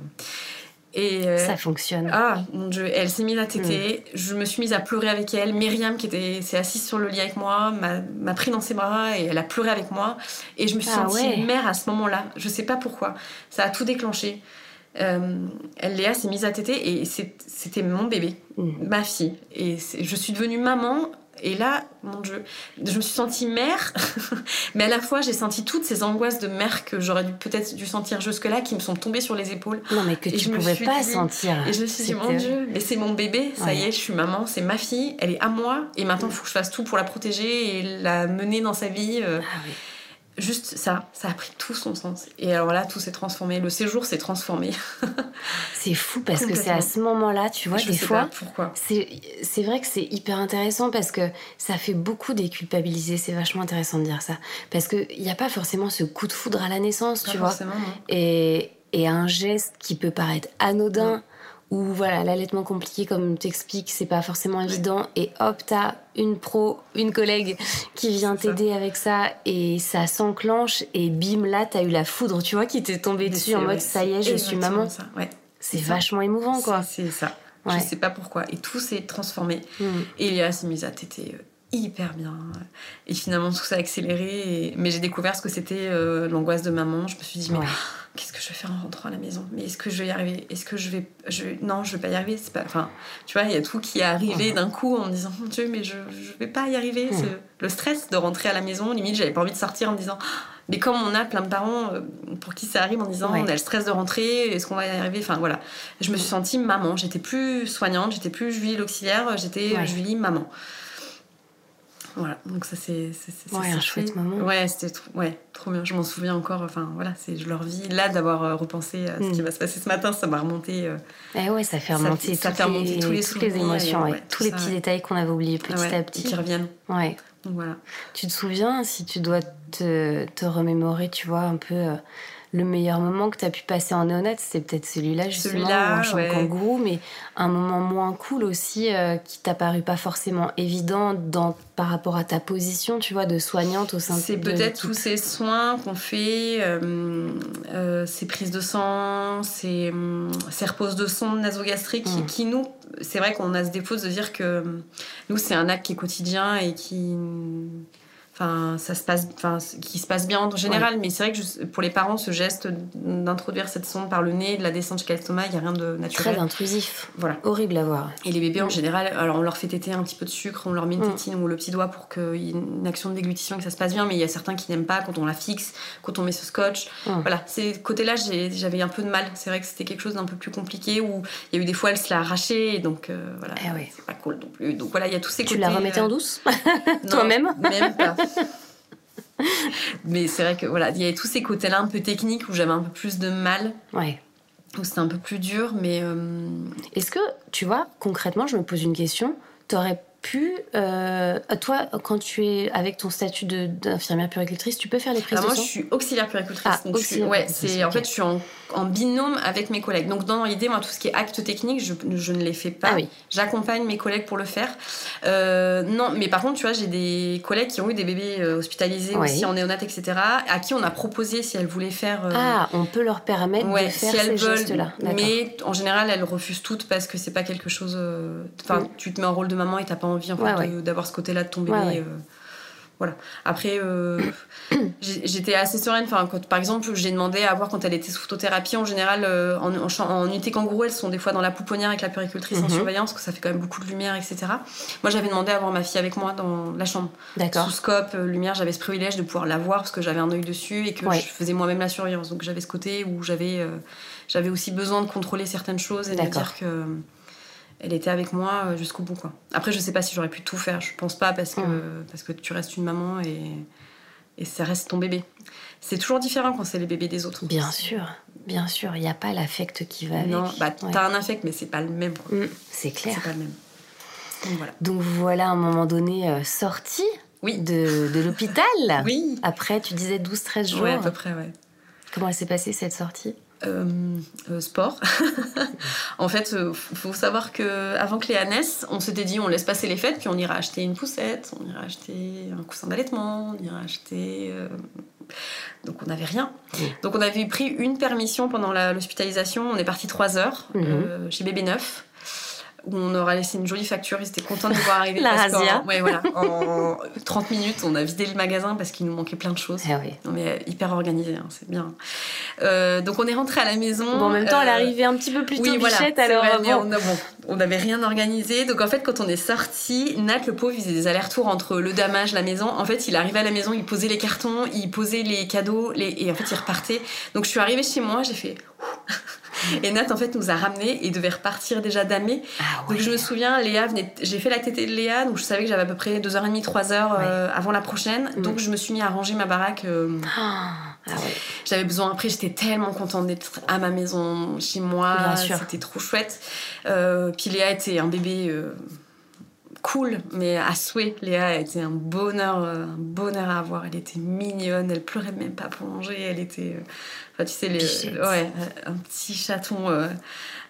Et euh, ça fonctionne. Ah mon dieu, elle s'est mise à téter. Mm. Je me suis mise à pleurer avec elle. Myriam, qui était, s'est assise sur le lit avec moi, m'a pris dans ses bras et elle a pleuré avec moi. Et je me suis ah sentie mère à ce moment-là. Je sais pas pourquoi. Ça a tout déclenché. Euh, Léa s'est mise à téter et c'était mon bébé, mm. ma fille. Et je suis devenue maman et là, mon Dieu, je me suis sentie mère, mais à la fois j'ai senti toutes ces angoisses de mère que j'aurais peut-être dû sentir jusque-là, qui me sont tombées sur les épaules. Non, mais que tu ne pouvais pas sentir. Et je me suis dit, mon Dieu, mais c'est mon bébé, ça y est, je suis maman, c'est ma fille, elle est à moi, et maintenant il faut que je fasse tout pour la protéger et la mener dans sa vie. Euh. Ah oui juste ça, ça a pris tout son sens. Et alors là, tout s'est transformé. Le séjour s'est transformé. c'est fou parce que c'est à ce moment-là, tu vois, des fois. pourquoi C'est vrai que c'est hyper intéressant parce que ça fait beaucoup déculpabiliser. C'est vachement intéressant de dire ça. Parce qu'il n'y a pas forcément ce coup de foudre à la naissance, tu vois. Et, et un geste qui peut paraître anodin où voilà l'allaitement compliqué comme t'expliques c'est pas forcément évident. Et hop t'as une pro une collègue qui vient t'aider avec ça et ça s'enclenche et bim là t'as eu la foudre tu vois qui t'est tombée dessus en mode ça y est je suis maman. c'est vachement émouvant quoi. C'est ça. Je sais pas pourquoi. Et tout s'est transformé. Mm. et Léa s'est mise à téter euh, hyper bien. Et finalement tout ça a accéléré mais j'ai découvert ce que c'était euh, l'angoisse de maman. Je me suis dit mais qu'est-ce que je vais faire en rentrant à la maison? Mais est-ce que je vais y arriver? Est-ce que je vais je... non, je vais pas y arriver, c'est pas enfin, tu vois, il y a tout qui est arrivé d'un coup en me disant mon dieu, mais je je vais pas y arriver, le stress de rentrer à la maison, limite j'avais pas envie de sortir en me disant mais comme on a plein de parents euh, pour qui ça arrive en disant on a le stress de rentrer, est-ce qu'on va y arriver? Enfin voilà, je me suis sentie maman, j'étais plus soignante, j'étais plus Julie l'auxiliaire, j'étais Julie maman. Voilà, donc ça c'est ouais, un chouette moment. Ouais, c'était trop, ouais, trop bien. Je m'en souviens encore. Enfin voilà, c'est je leur vis là d'avoir euh, repensé à ce qui mm. va se passer ce matin, ça m'a remonté. Euh, eh ouais, ça fait remonter, ça, fait remonter tous les, toutes les émotions, ouais, tous les petits détails qu'on avait oubliés petit à petit qui reviennent. Ouais. Donc voilà. Tu te souviens si tu dois te, te remémorer, tu vois un peu. Euh, le meilleur moment que tu as pu passer en néonate, c'est peut-être celui-là, justement, celui-là, en chant kangourou, mais un moment moins cool aussi euh, qui t'a paru pas forcément évident dans, par rapport à ta position, tu vois, de soignante au sein de C'est peut-être tous ces soins qu'on fait, euh, euh, ces prises de sang, ces, ces reposes de sonde nasogastriques qui, mm. qui, nous, c'est vrai qu'on a ce défaut de dire que nous, c'est un acte qui est quotidien et qui enfin ça se passe enfin qui se passe bien en général mais c'est vrai que pour les parents ce geste d'introduire cette sonde par le nez de la descente jusqu'à l'estomac il y a rien de naturel. Très intrusif. Voilà. Horrible à voir. Et les bébés en général alors on leur fait téter un petit peu de sucre on leur met une mm. tétine ou le petit doigt pour qu'il y ait une action de déglutition et que ça se passe bien mais il y a certains qui n'aiment pas quand on la fixe quand on met ce scotch. Mm. voilà. Ces côtés là j'avais un peu de mal. C'est vrai que c'était quelque chose d'un peu plus compliqué où il y a eu des fois elle se l'a arraché donc euh, voilà. Eh c'est pas cool non plus. Donc voilà il y a tous ces tu la remettais en euh, douce? Toi-même? Même pas Mais c'est vrai que voilà, il y avait tous ces côtés-là un peu techniques où j'avais un peu plus de mal. Ouais. Où c'était un peu plus dur, mais. Euh, Est-ce que, tu vois, concrètement, je me pose une question. T'aurais pu, euh, toi, quand tu es avec ton statut d'infirmière puricultrice, tu peux faire les prises ah, de moi, sang je suis auxiliaire puricultrice. Ah, ouais, c'est en fait, je suis en, binôme avec mes collègues. Donc, dans l'idée, moi, tout ce qui est acte technique, je, je ne les fais pas. Ah J'accompagne mes collègues pour le faire. Euh, non, mais par contre, tu vois, j'ai des collègues qui ont eu des bébés euh, hospitalisés aussi en néonat, etc., à qui on a proposé si elles voulaient faire. ah, on peut leur permettre de faire si elles ces gestes-là. Mais en général, elles refusent toutes parce que c'est pas quelque chose. Enfin, mm. tu te mets en rôle de maman et t'as pas envie en d'avoir ce côté-là de ton bébé. Euh, voilà. Après, euh, j'étais assez sereine. Enfin, quand, par exemple, j'ai demandé à voir quand elle était sous photothérapie. En général, euh, en, en, unité kangourou, elles sont des fois dans la pouponnière avec la puricultrice en mhm. surveillance, parce que ça fait quand même beaucoup de lumière, etc. Moi, j'avais demandé à voir ma fille avec moi dans la chambre. Sous scope, lumière, j'avais ce privilège de pouvoir la voir parce que j'avais un œil dessus et que je faisais moi-même la surveillance. Donc, j'avais ce côté où j'avais j'avais aussi besoin de contrôler certaines choses et de dire que elle était avec moi euh, jusqu'au bout. Quoi. Après, je sais pas si j'aurais pu tout faire. Je pense pas parce que, parce que tu restes une maman et, et ça reste ton bébé. C'est toujours différent quand c'est les bébés des autres. Bien sûr, bien sûr. Il n'y a pas l'affect qui va avec. Non, bah, t'as un affect, mais c'est pas le même. Mm, c'est clair. C'est pas le même. Donc voilà. Donc voilà, à un moment donné, euh, sortie oui. de, de l'hôpital. oui. Après, tu disais 12-13 jours. Ouais, à peu près, ouais. Comment s'est passée cette sortie? Euh, euh, sport. en fait, il euh, faut savoir que avant que Léa naisse, on s'était dit on laisse passer les fêtes, puis on ira acheter une poussette, on ira acheter un coussin d'allaitement, on ira acheter. Donc on n'avait rien. Donc on avait pris une permission pendant l'hospitalisation. On est parti trois heures mhm. chez Bébé Neuf où on aura laissé une jolie facture. Ils étaient contents de nous voir arriver. La razzia. Ouais, voilà. En 30 minutes, on a vidé le magasin parce qu'il nous manquait plein de choses. Ah oui. On est hyper organisé, hein, c'est bien. Euh, donc on est rentré à la maison. Bon, en même temps, elle euh, arrivait un petit peu plus tôt, oui, voilà, alors. on n'avait rien organisé. Donc en fait, quand on est sorti, Nat, le pauvre, il faisait des allers-retours entre le damage, la maison. En fait, il arrivait à la maison, il posait les cartons, il posait les cadeaux, les... et en fait, il repartait. Donc je suis arrivée chez moi, j'ai fait. Et Nat, en fait, nous a ramenés et devait repartir déjà d'Amé. Ah donc je me souviens, Léa venait. J'ai fait la tétée de Léa, donc je savais que j'avais à peu près 2h30, 3h euh, avant la prochaine. Mm. Donc je me suis mis à ranger ma baraque. Euh, ah, ah j'avais besoin. Après, j'étais tellement contente d'être à ma maison, chez moi. C'était trop chouette. Euh, puis Léa était un bébé cool, mais à souhait. Léa était un bonheur, un bonheur à avoir. Elle était mignonne, elle pleurait même pas pour manger. Elle était, tu sais, les, ouais, un petit chaton euh,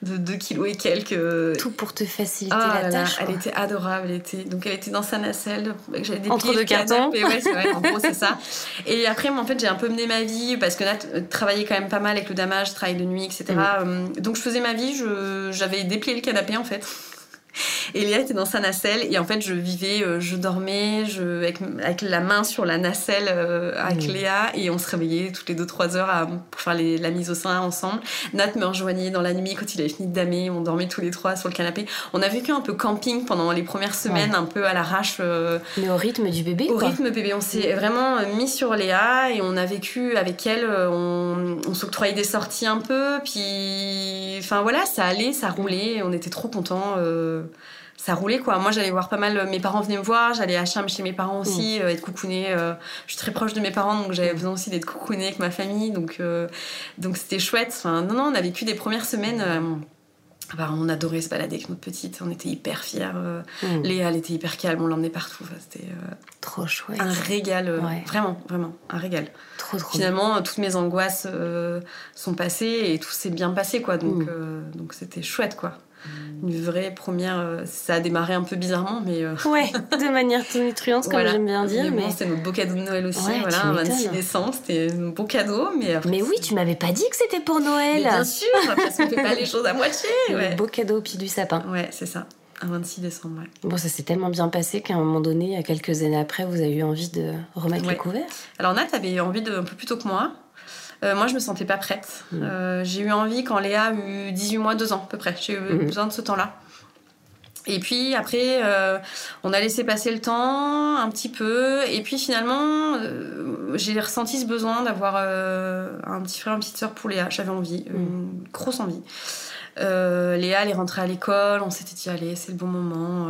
de 2 kilos et quelques. Euh, Tout pour te faciliter ah la tâche. elle était adorable. Elle était, donc, elle était dans sa nacelle. J'avais des Entre deux cartons. Et ouais, vrai, en gros, c'est ça. Et après, moi, en fait, j'ai un peu mené ma vie parce que Nat euh, travaillait quand même pas mal avec le damage, travail de nuit, etc. Mm. Donc, je faisais ma vie. J'avais déplié le canapé, en fait. Et Léa était dans sa nacelle et en fait je vivais, euh, je dormais je, avec, avec, la main sur la nacelle euh, avec mmh. Léa et on se réveillait toutes les 2-3 heures à, pour faire les, la mise au sein ensemble. Nat me rejoignait dans la nuit quand il avait fini de damer, on dormait tous les trois sur le canapé. On a vécu un peu camping pendant les premières semaines, un peu à l'arrache. Euh, Mais au rythme du bébé Au rythme bébé, on s'est vraiment mis sur Léa et on a vécu avec elle, on, on s'octroyait des sorties un peu, puis enfin voilà, ça allait, ça roulait, on était trop contents ça roulait quoi. Moi j'allais voir pas mal, mes parents venaient me voir, j'allais à Cham chez mes parents aussi, mm. euh, être coucounée. Euh, je suis très proche de mes parents donc j'avais besoin aussi d'être coucounée avec ma famille donc euh, donc c'était chouette. Enfin, non non, on a vécu des premières semaines. on adorait se balader avec notre petite, on était hyper fiers. Mm. Léa, elle était hyper calme, on l'emmenait partout. c'était trop chouette. Un régal, vraiment, vraiment, un régal. Trop, trop Finalement, toutes mes angoisses sont passées et tout s'est bien passé, quoi. Donc, mm. donc c'était chouette, quoi une vraie première. Euh, ça a démarré un peu bizarrement, mais. Euh, ouais, de manière tonitruante, comme j'aime bien dire. Mais, c'était notre beau cadeau de Noël aussi. voilà, un 26 décembre, c'était un beau cadeau. Mais, mais oui, tu m'avais pas dit que c'était pour Noël. bien sûr, parce qu'on fait pas les choses à moitié. Ouais. beau cadeau au pied du sapin. Ouais, c'est ça. Un 26 décembre, ouais. Bon, ça s'est tellement bien passé qu'à un moment donné, quelques années après, vous avez eu envie de remettre le couvert Alors Nat avait envie de un peu plus tôt que moi. Euh, moi, je me sentais pas prête. Mm. Euh, j'ai eu envie quand Léa a eu 18 mois, 2 ans à peu près. J'ai eu mm. besoin de ce temps-là. Et puis après, euh, on a laissé passer le temps un petit peu. Et puis finalement, j'ai ressenti ce besoin d'avoir un petit frère, une petite soeur pour Léa. J'avais envie, mm. une grosse envie. Léa, elle est rentrée à l'école. On s'était dit, allez, c'est le bon moment.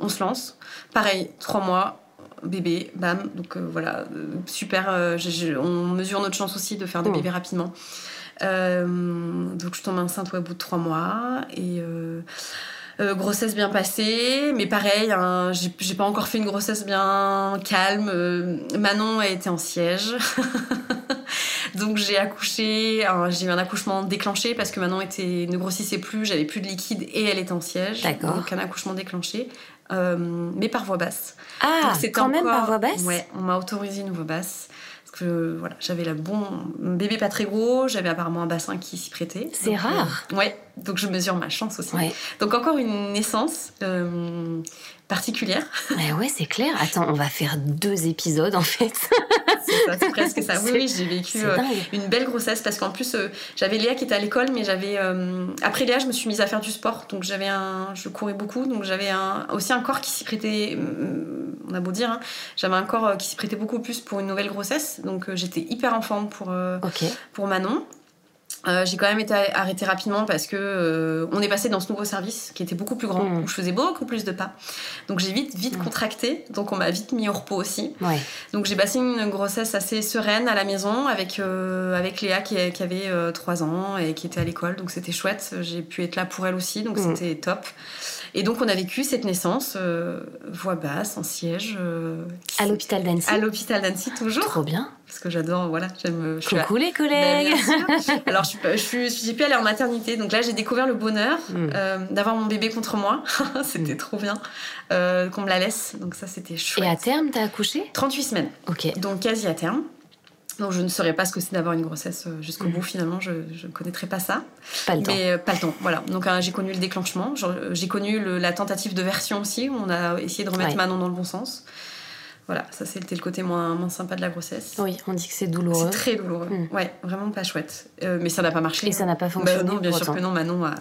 on se lance. Pareil, trois mois bébé, bam. Donc euh, voilà, euh, super. Euh, on mesure notre chance aussi de faire des mm. bébés rapidement. donc je tombe enceinte au bout de trois mois et grossesse bien passée, mais pareil, hein, j'ai pas encore fait une grossesse bien calme. Manon a été en siège. Donc j'ai accouché, j'ai eu un accouchement déclenché parce que Manon était, ne grossissait plus, j'avais plus de liquide et elle était en siège. D'accord. Donc un accouchement déclenché. Euh, mais par voix basse. Ah, c'est quand même par voix basse Ouais, on m'a autorisé une voix basse. Parce que voilà, j'avais la bon bébé pas très gros, j'avais apparemment un bassin qui s'y prêtait. C'est rare. Euh, ouais, donc je mesure ma chance aussi. Donc encore une naissance euh, particulière. ouais, c'est clair. Attends, on va faire deux épisodes en fait. c'est presque ça. Oui, oui j'ai vécu euh, une belle grossesse parce qu'en plus, euh, j'avais Léa qui était à l'école, mais j'avais. Euh, après Léa, je me suis mise à faire du sport, donc j'avais un. Je courais beaucoup, donc j'avais un... aussi un corps qui s'y prêtait. On a beau dire, hein, j'avais un corps qui s'y prêtait beaucoup plus pour une nouvelle grossesse, donc j'étais hyper en forme pour, pour Manon. Euh, j'ai quand même été arrêtée rapidement parce que euh, on est passé dans ce nouveau service qui était beaucoup plus grand mm. où je faisais beaucoup plus de pas. Donc j'ai vite vite mm. contracté, donc on m'a vite mis au repos aussi. Donc j'ai passé une grossesse assez sereine à la maison avec euh, avec Léa qui, qui avait 3 ans et qui était à l'école, donc c'était chouette. J'ai pu être là pour elle aussi, donc mm. c'était top. Et donc on a vécu cette naissance voix basse en siège à l'hôpital d'Annecy. À l'hôpital d'Annecy toujours. Trop bien parce que j'adore, voilà, j'aime. Coucou les collègues. Ben, Alors, je suis, j'ai pu aller en maternité, donc là, j'ai découvert le bonheur mm. euh, d'avoir mon bébé contre moi. c'était mm. trop bien euh, qu'on me la laisse, donc ça, c'était chouette. Et à terme, t'as accouché? 38 semaines. Ok. Donc quasi à terme. Donc je ne saurais pas ce que c'est d'avoir une grossesse euh, jusqu'au mm. bout finalement, je ne connaîtrais pas ça. Pas le temps. Mais pas le temps, voilà. Donc j'ai connu le déclenchement, j'ai connu la tentative de version aussi, où on a essayé de remettre Manon dans le bon sens. Voilà, ça c'était le côté moins, moins sympa de la grossesse. Oui, on dit que c'est douloureux. C'est très douloureux. Mm. Ouais, vraiment pas chouette. Euh, mais ça n'a pas marché. Et ça n'a pas fonctionné. Bah non, bien sûr que non. Manon a,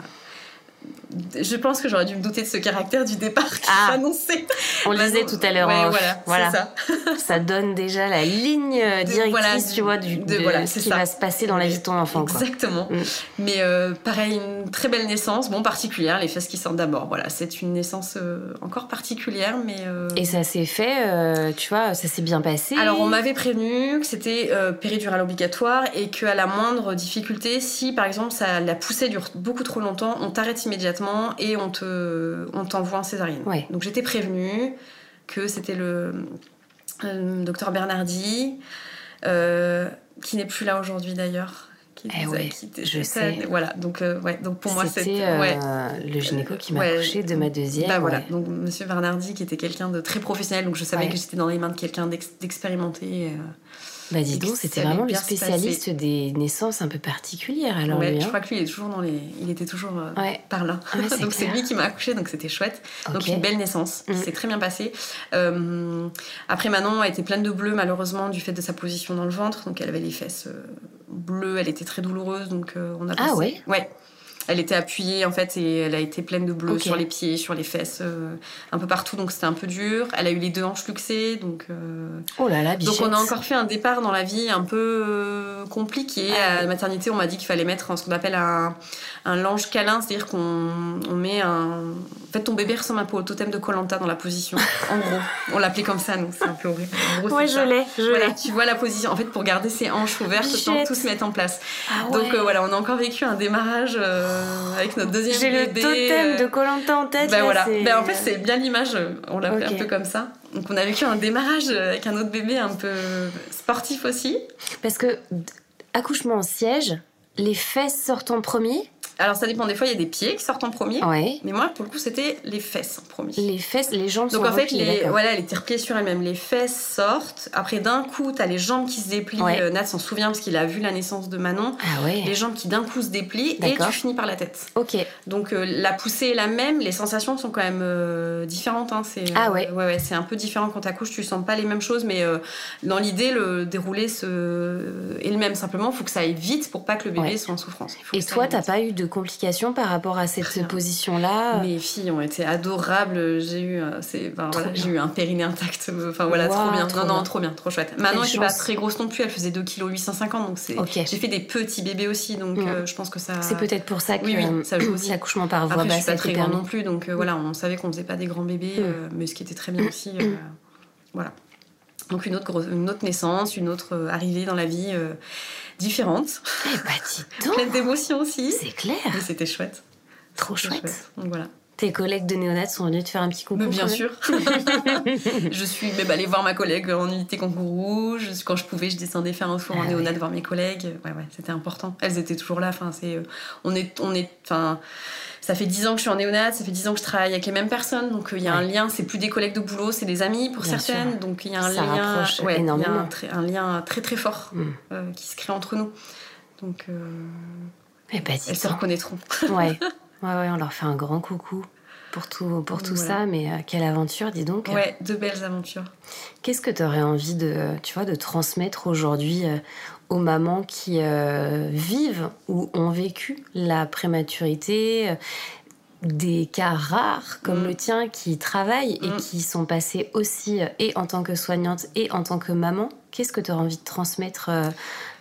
je pense que j'aurais dû me douter de ce caractère du départ qui ah, annoncé. On le disait tout à l'heure. voilà, voilà. Ça. ça. donne déjà la ligne directrice, tu vois, du, de, ce qui va se passer dans la vie de ton enfant. Exactement. Mm. Mais euh, pareil, une très belle naissance, bon particulière, les fesses qui sortent d'abord. Voilà, c'est une naissance euh, encore particulière, mais. Euh, Et ça s'est fait, tu vois, ça s'est bien passé. Alors on m'avait prévenu que c'était péridurale obligatoire et qu'à la moindre difficulté, si par exemple ça la poussée dure beaucoup trop longtemps, on t'arrête immédiatement et on te, on t'envoie en césarienne. Donc j'étais prévenue que c'était le euh, docteur Bernardi, euh, qui n'est plus là aujourd'hui d'ailleurs. Qui eh je sais. Voilà, donc, euh, ouais, donc pour moi c'était le gynéco qui m'a accouché de ma deuxième. Bah, voilà, donc Monsieur Bernardi qui était quelqu'un de très professionnel, donc je savais que j'étais dans les mains de quelqu'un d'expérimenté. Bah dis donc, c'était vraiment le spécialiste des naissances un peu particulières alors ouais, Je hein. crois que lui, il, est toujours dans les... il était toujours euh, par là. donc c'est lui qui m'a accouché, donc c'était chouette. Donc une belle naissance, qui mm. s'est très bien passée. Euh, après Manon a été pleine de bleu malheureusement du fait de sa position dans le ventre, donc elle avait les fesses euh, bleues, elle était très douloureuse, donc on a Ah ouais? Ouais. Elle était appuyée en fait et elle a été pleine de bleu sur les pieds, sur les fesses, euh, un peu partout. Donc c'était un peu dur. Elle a eu les deux hanches luxées, donc. Euh, oh là là, Donc on a encore fait un départ dans la vie un peu euh, compliqué. Ah à la maternité, on m'a dit qu'il fallait mettre ce qu'on appelle un, un linge câlin, c'est-à-dire qu'on on met un. En fait, ton bébé ressemble un peu au totem de Colanta dans la position. en gros, on l'appelait comme ça, donc c'est un peu horrible. En gros, ouais, je l'ai, je voilà, Tu vois la position. En fait, pour garder ses hanches ouvertes, sans tout se mettre en place. Ah donc voilà, on a encore vécu un démarrage. Euh, avec notre deuxième J'ai le totem de Colanta en tête. Ben voilà. Ben, en fait, c'est bien l'image. On l'a fait un peu comme ça. Donc on a vécu un démarrage avec un autre bébé un peu sportif aussi. Parce que accouchement en siège, les fesses sortent en premier Alors ça dépend, des fois il y a des pieds qui sortent en premier. Ouais. Mais moi, pour le coup, c'était les fesses en premier. Les fesses, les jambes Donc sont en fait, repliées, les, voilà, elle était repliée sur elle-même. Les fesses sortent. Après, d'un coup, t'as les jambes qui se déplient. Ouais. Euh, Nat s'en souvient parce qu'il a vu la naissance de Manon. Ah ouais. Les jambes qui d'un coup se déplient et tu finis par la tête. Ok. Donc euh, la poussée est la même, les sensations sont quand même euh, différentes. hein. C'est, Ah ouais. ouais, ouais, c'est un peu différent quand t'accouches, tu sens pas les mêmes choses, mais dans l'idée, le déroulé se... est le même. Simplement, il faut que ça aille vite pour pas que le bébé soit en souffrance. Et toi, t'as pas eu de complications par rapport à cette position-là Mes filles ont été adorables. J'ai eu, euh, voilà, bien. j'ai eu un périnée intact. euh, Enfin voilà, trop bien. trop non, bien. non, trop bien, trop chouette. Maintenant, je suis pas très grosse non plus. Elle faisait 2 kg 850, donc c'est. J'ai fait des petits bébés aussi, donc Mm. euh, je pense que ça. C'est peut-être pour ça que Oui, oui, ça joue aussi. l'accouchement par voie Après, je basse suis pas très grande permis. non plus, donc euh, voilà, on savait qu'on faisait pas des grands bébés, Mm. euh, mais ce qui était très bien aussi. euh, voilà. Donc une autre, grosse- une autre naissance, une autre euh, arrivée dans la vie euh, différente, Eh bah, dis donc, pleine d'émotions aussi. c'est clair. Mais c'était chouette. Trop chouette. Donc voilà. Tes collègues de néonat sont venus te faire un petit coucou Mais bien sûr. je suis même allée voir ma collègue en unité kangourou. Je- quand je pouvais, je descendais faire un tour en Ah néonat ouais. voir mes collègues. Ouais, ouais, c'était important. Elles étaient toujours là. Enfin, c'est, euh, on est, on est, enfin, ça fait 10 ans que je suis en néonat, ça fait 10 ans que je travaille avec les mêmes personnes. Donc, euh, il y a un lien. C'est plus des collègues de boulot, c'est des amis pour Bien certaines. sûr. Donc, il y a un Ça lien, ouais, y a un, très- un lien très très fort Mm. euh, qui se crée entre nous. Donc, euh, Eh dis elles se reconnaîtront. Ouais. ouais, ouais, on leur fait un grand coucou pour tout, pour tout Voilà. ça. Mais euh, quelle aventure, dis donc. Ouais, de belles aventures. Qu'est-ce que tu aurais envie de, tu vois, de transmettre aujourd'hui euh, aux mamans qui euh, vivent ou ont vécu la prématurité euh, des cas rares comme Mm. le tien qui travaillent et Mm. qui sont passés aussi euh, et en tant que soignante et en tant que maman Qu'est-ce que tu aurais envie de transmettre euh,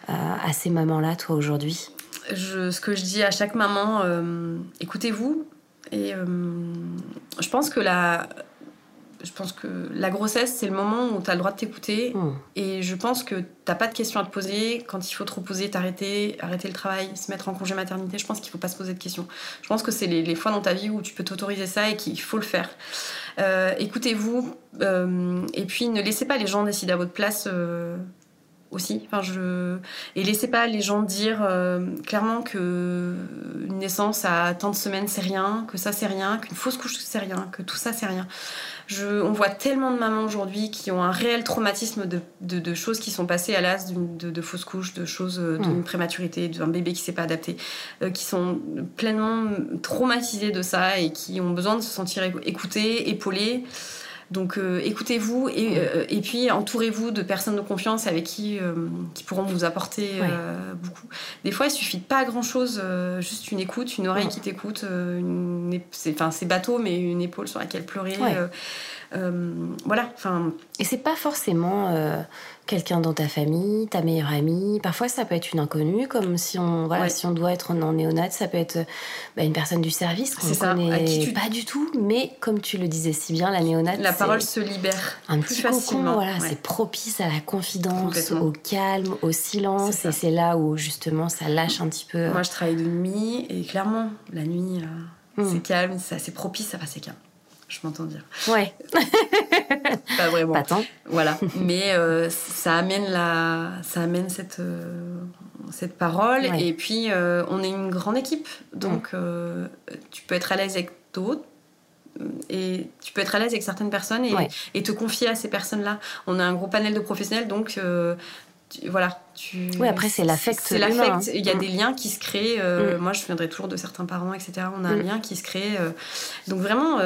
à ces mamans-là, toi, aujourd'hui? Je, ce que je dis à chaque maman, euh, écoutez-vous. Et euh, je pense que la, je pense que la grossesse, c'est le moment où tu as le droit de t'écouter. Hmm. Et je pense que t'as pas de questions à te poser. Quand il faut te reposer, t'arrêter, arrêter le travail, se mettre en congé maternité, je pense qu'il faut pas se poser de questions. Je pense que c'est les, les fois dans ta vie où tu peux t'autoriser ça et qu'il faut le faire. Euh, Écoutez-vous. euh, et puis ne laissez pas les gens décider à votre place. euh, aussi. Enfin, je... Et laissez pas les gens dire euh, clairement que une naissance à tant de semaines c'est rien, que ça c'est rien, qu'une fausse couche c'est rien, que tout ça c'est rien. Je... On voit tellement de mamans aujourd'hui qui ont un réel traumatisme de, de, de choses qui sont passées à l'as d'une- de, de fausses couches, de choses, euh, d'une Mm. prématurité, d'un bébé qui s'est pas adapté, euh, qui sont pleinement traumatisés de ça et qui ont besoin de se sentir écou- écoutés, épaulés. Donc euh, écoutez-vous et, euh, et puis entourez-vous de personnes de confiance avec qui, euh, qui pourront vous apporter beaucoup. Des fois, il suffit de pas grand-chose, juste une écoute, une oreille qui t'écoute, une c'est enfin c'est bateau, mais une épaule sur laquelle pleurer. Voilà, enfin Et c'est pas forcément quelqu'un dans ta famille, ta meilleure amie. Parfois, ça peut être une inconnue, comme si on, voilà, Ouais. si on doit être en néonate, ça peut être bah, une personne du service qu'on connaît tu- pas du tout. Mais comme tu le disais si bien, la néonate, la parole se libère un plus petit cocon, facilement. voilà, ouais. c'est propice à la confidence, au calme, au silence, et c'est là où justement ça lâche un petit peu. Moi, je travaille de nuit et clairement, la nuit, euh, Mm. c'est calme, c'est propice, ça va, c'est calme. Je m'entends dire. Ouais, Pas vraiment. pas tant. Voilà, mais euh, ça amène la, ça amène cette euh, cette parole Ouais. et puis euh, on est une grande équipe, donc euh, tu peux être à l'aise avec d'autres et tu peux être à l'aise avec certaines personnes et, Ouais. et te confier à ces personnes-là. On a un gros panel de professionnels, donc tu- voilà, tu. Oui, après, c'est l'affect C'est l'affect. hein. Il y a Mm. des liens qui se créent. euh, Mm. Moi, je viendrai toujours de certains parents, etc. On a un Mm. lien qui se crée. euh, donc vraiment.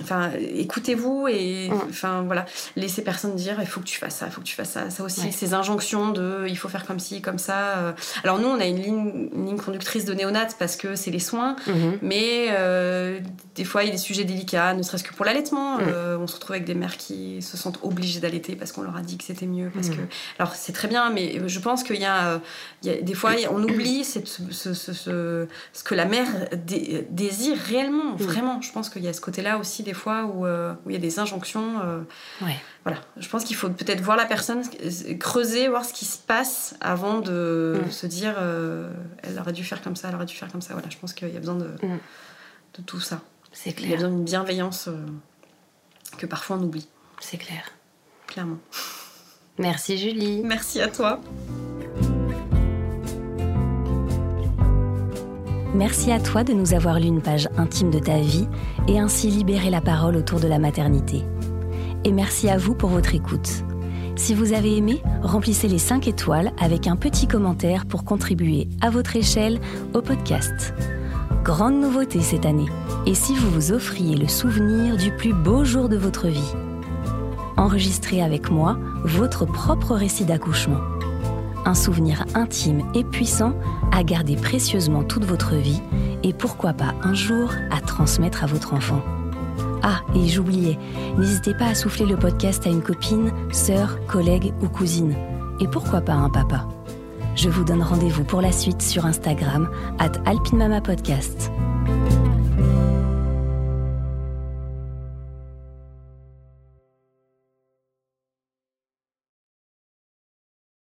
Enfin, écoutez-vous et enfin voilà, laissez personne dire il faut que tu fasses ça, il faut que tu fasses ça. Ça aussi, Ouais. ces injonctions de il faut faire comme ci, comme ça. euh. Alors nous, on a une ligne, une ligne conductrice de néonat parce que c'est les soins, Mhm. mais euh, des fois il y a des sujets délicats, ne serait-ce que pour l'allaitement. Euh, on se retrouve avec des mères qui se sentent obligées d'allaiter parce qu'on leur a dit que c'était mieux. Parce Mm. que alors c'est très bien, mais je pense qu'il y a, il y a des fois on oublie cette- ce, ce- ce- ce que la mère dé- désire réellement, vraiment. Je pense qu'il y a ce côté-là aussi des fois où, euh, où il y a des injonctions. euh, Ouais. voilà, je pense qu'il faut peut-être voir la personne, creuser, voir ce qui se passe avant de Mm. se dire euh, elle aurait dû faire comme ça, elle aurait dû faire comme ça. Voilà, je pense qu'il y a besoin de, Mm. de tout ça. C'est Il y a besoin d'une bienveillance que parfois on oublie, c'est clair. clairement. Merci Julie. Merci à toi. Merci à toi de nous avoir lu une page intime de ta vie et ainsi libérer la parole autour de la maternité. Et merci à vous pour votre écoute. Si vous avez aimé, remplissez les 5 étoiles avec un petit commentaire pour contribuer à votre échelle au podcast. Grande nouveauté cette année. Et si vous vous offriez le souvenir du plus beau jour de votre vie? Enregistrez avec moi votre propre récit d'accouchement. Un souvenir intime et puissant à garder précieusement toute votre vie et pourquoi pas un jour à transmettre à votre enfant. Ah, et j'oubliais, n'hésitez pas à souffler le podcast à une copine, sœur, collègue ou cousine. Et pourquoi pas un papa Je vous donne rendez-vous pour la suite sur Instagram, at alpinmamapodcast. Podcast.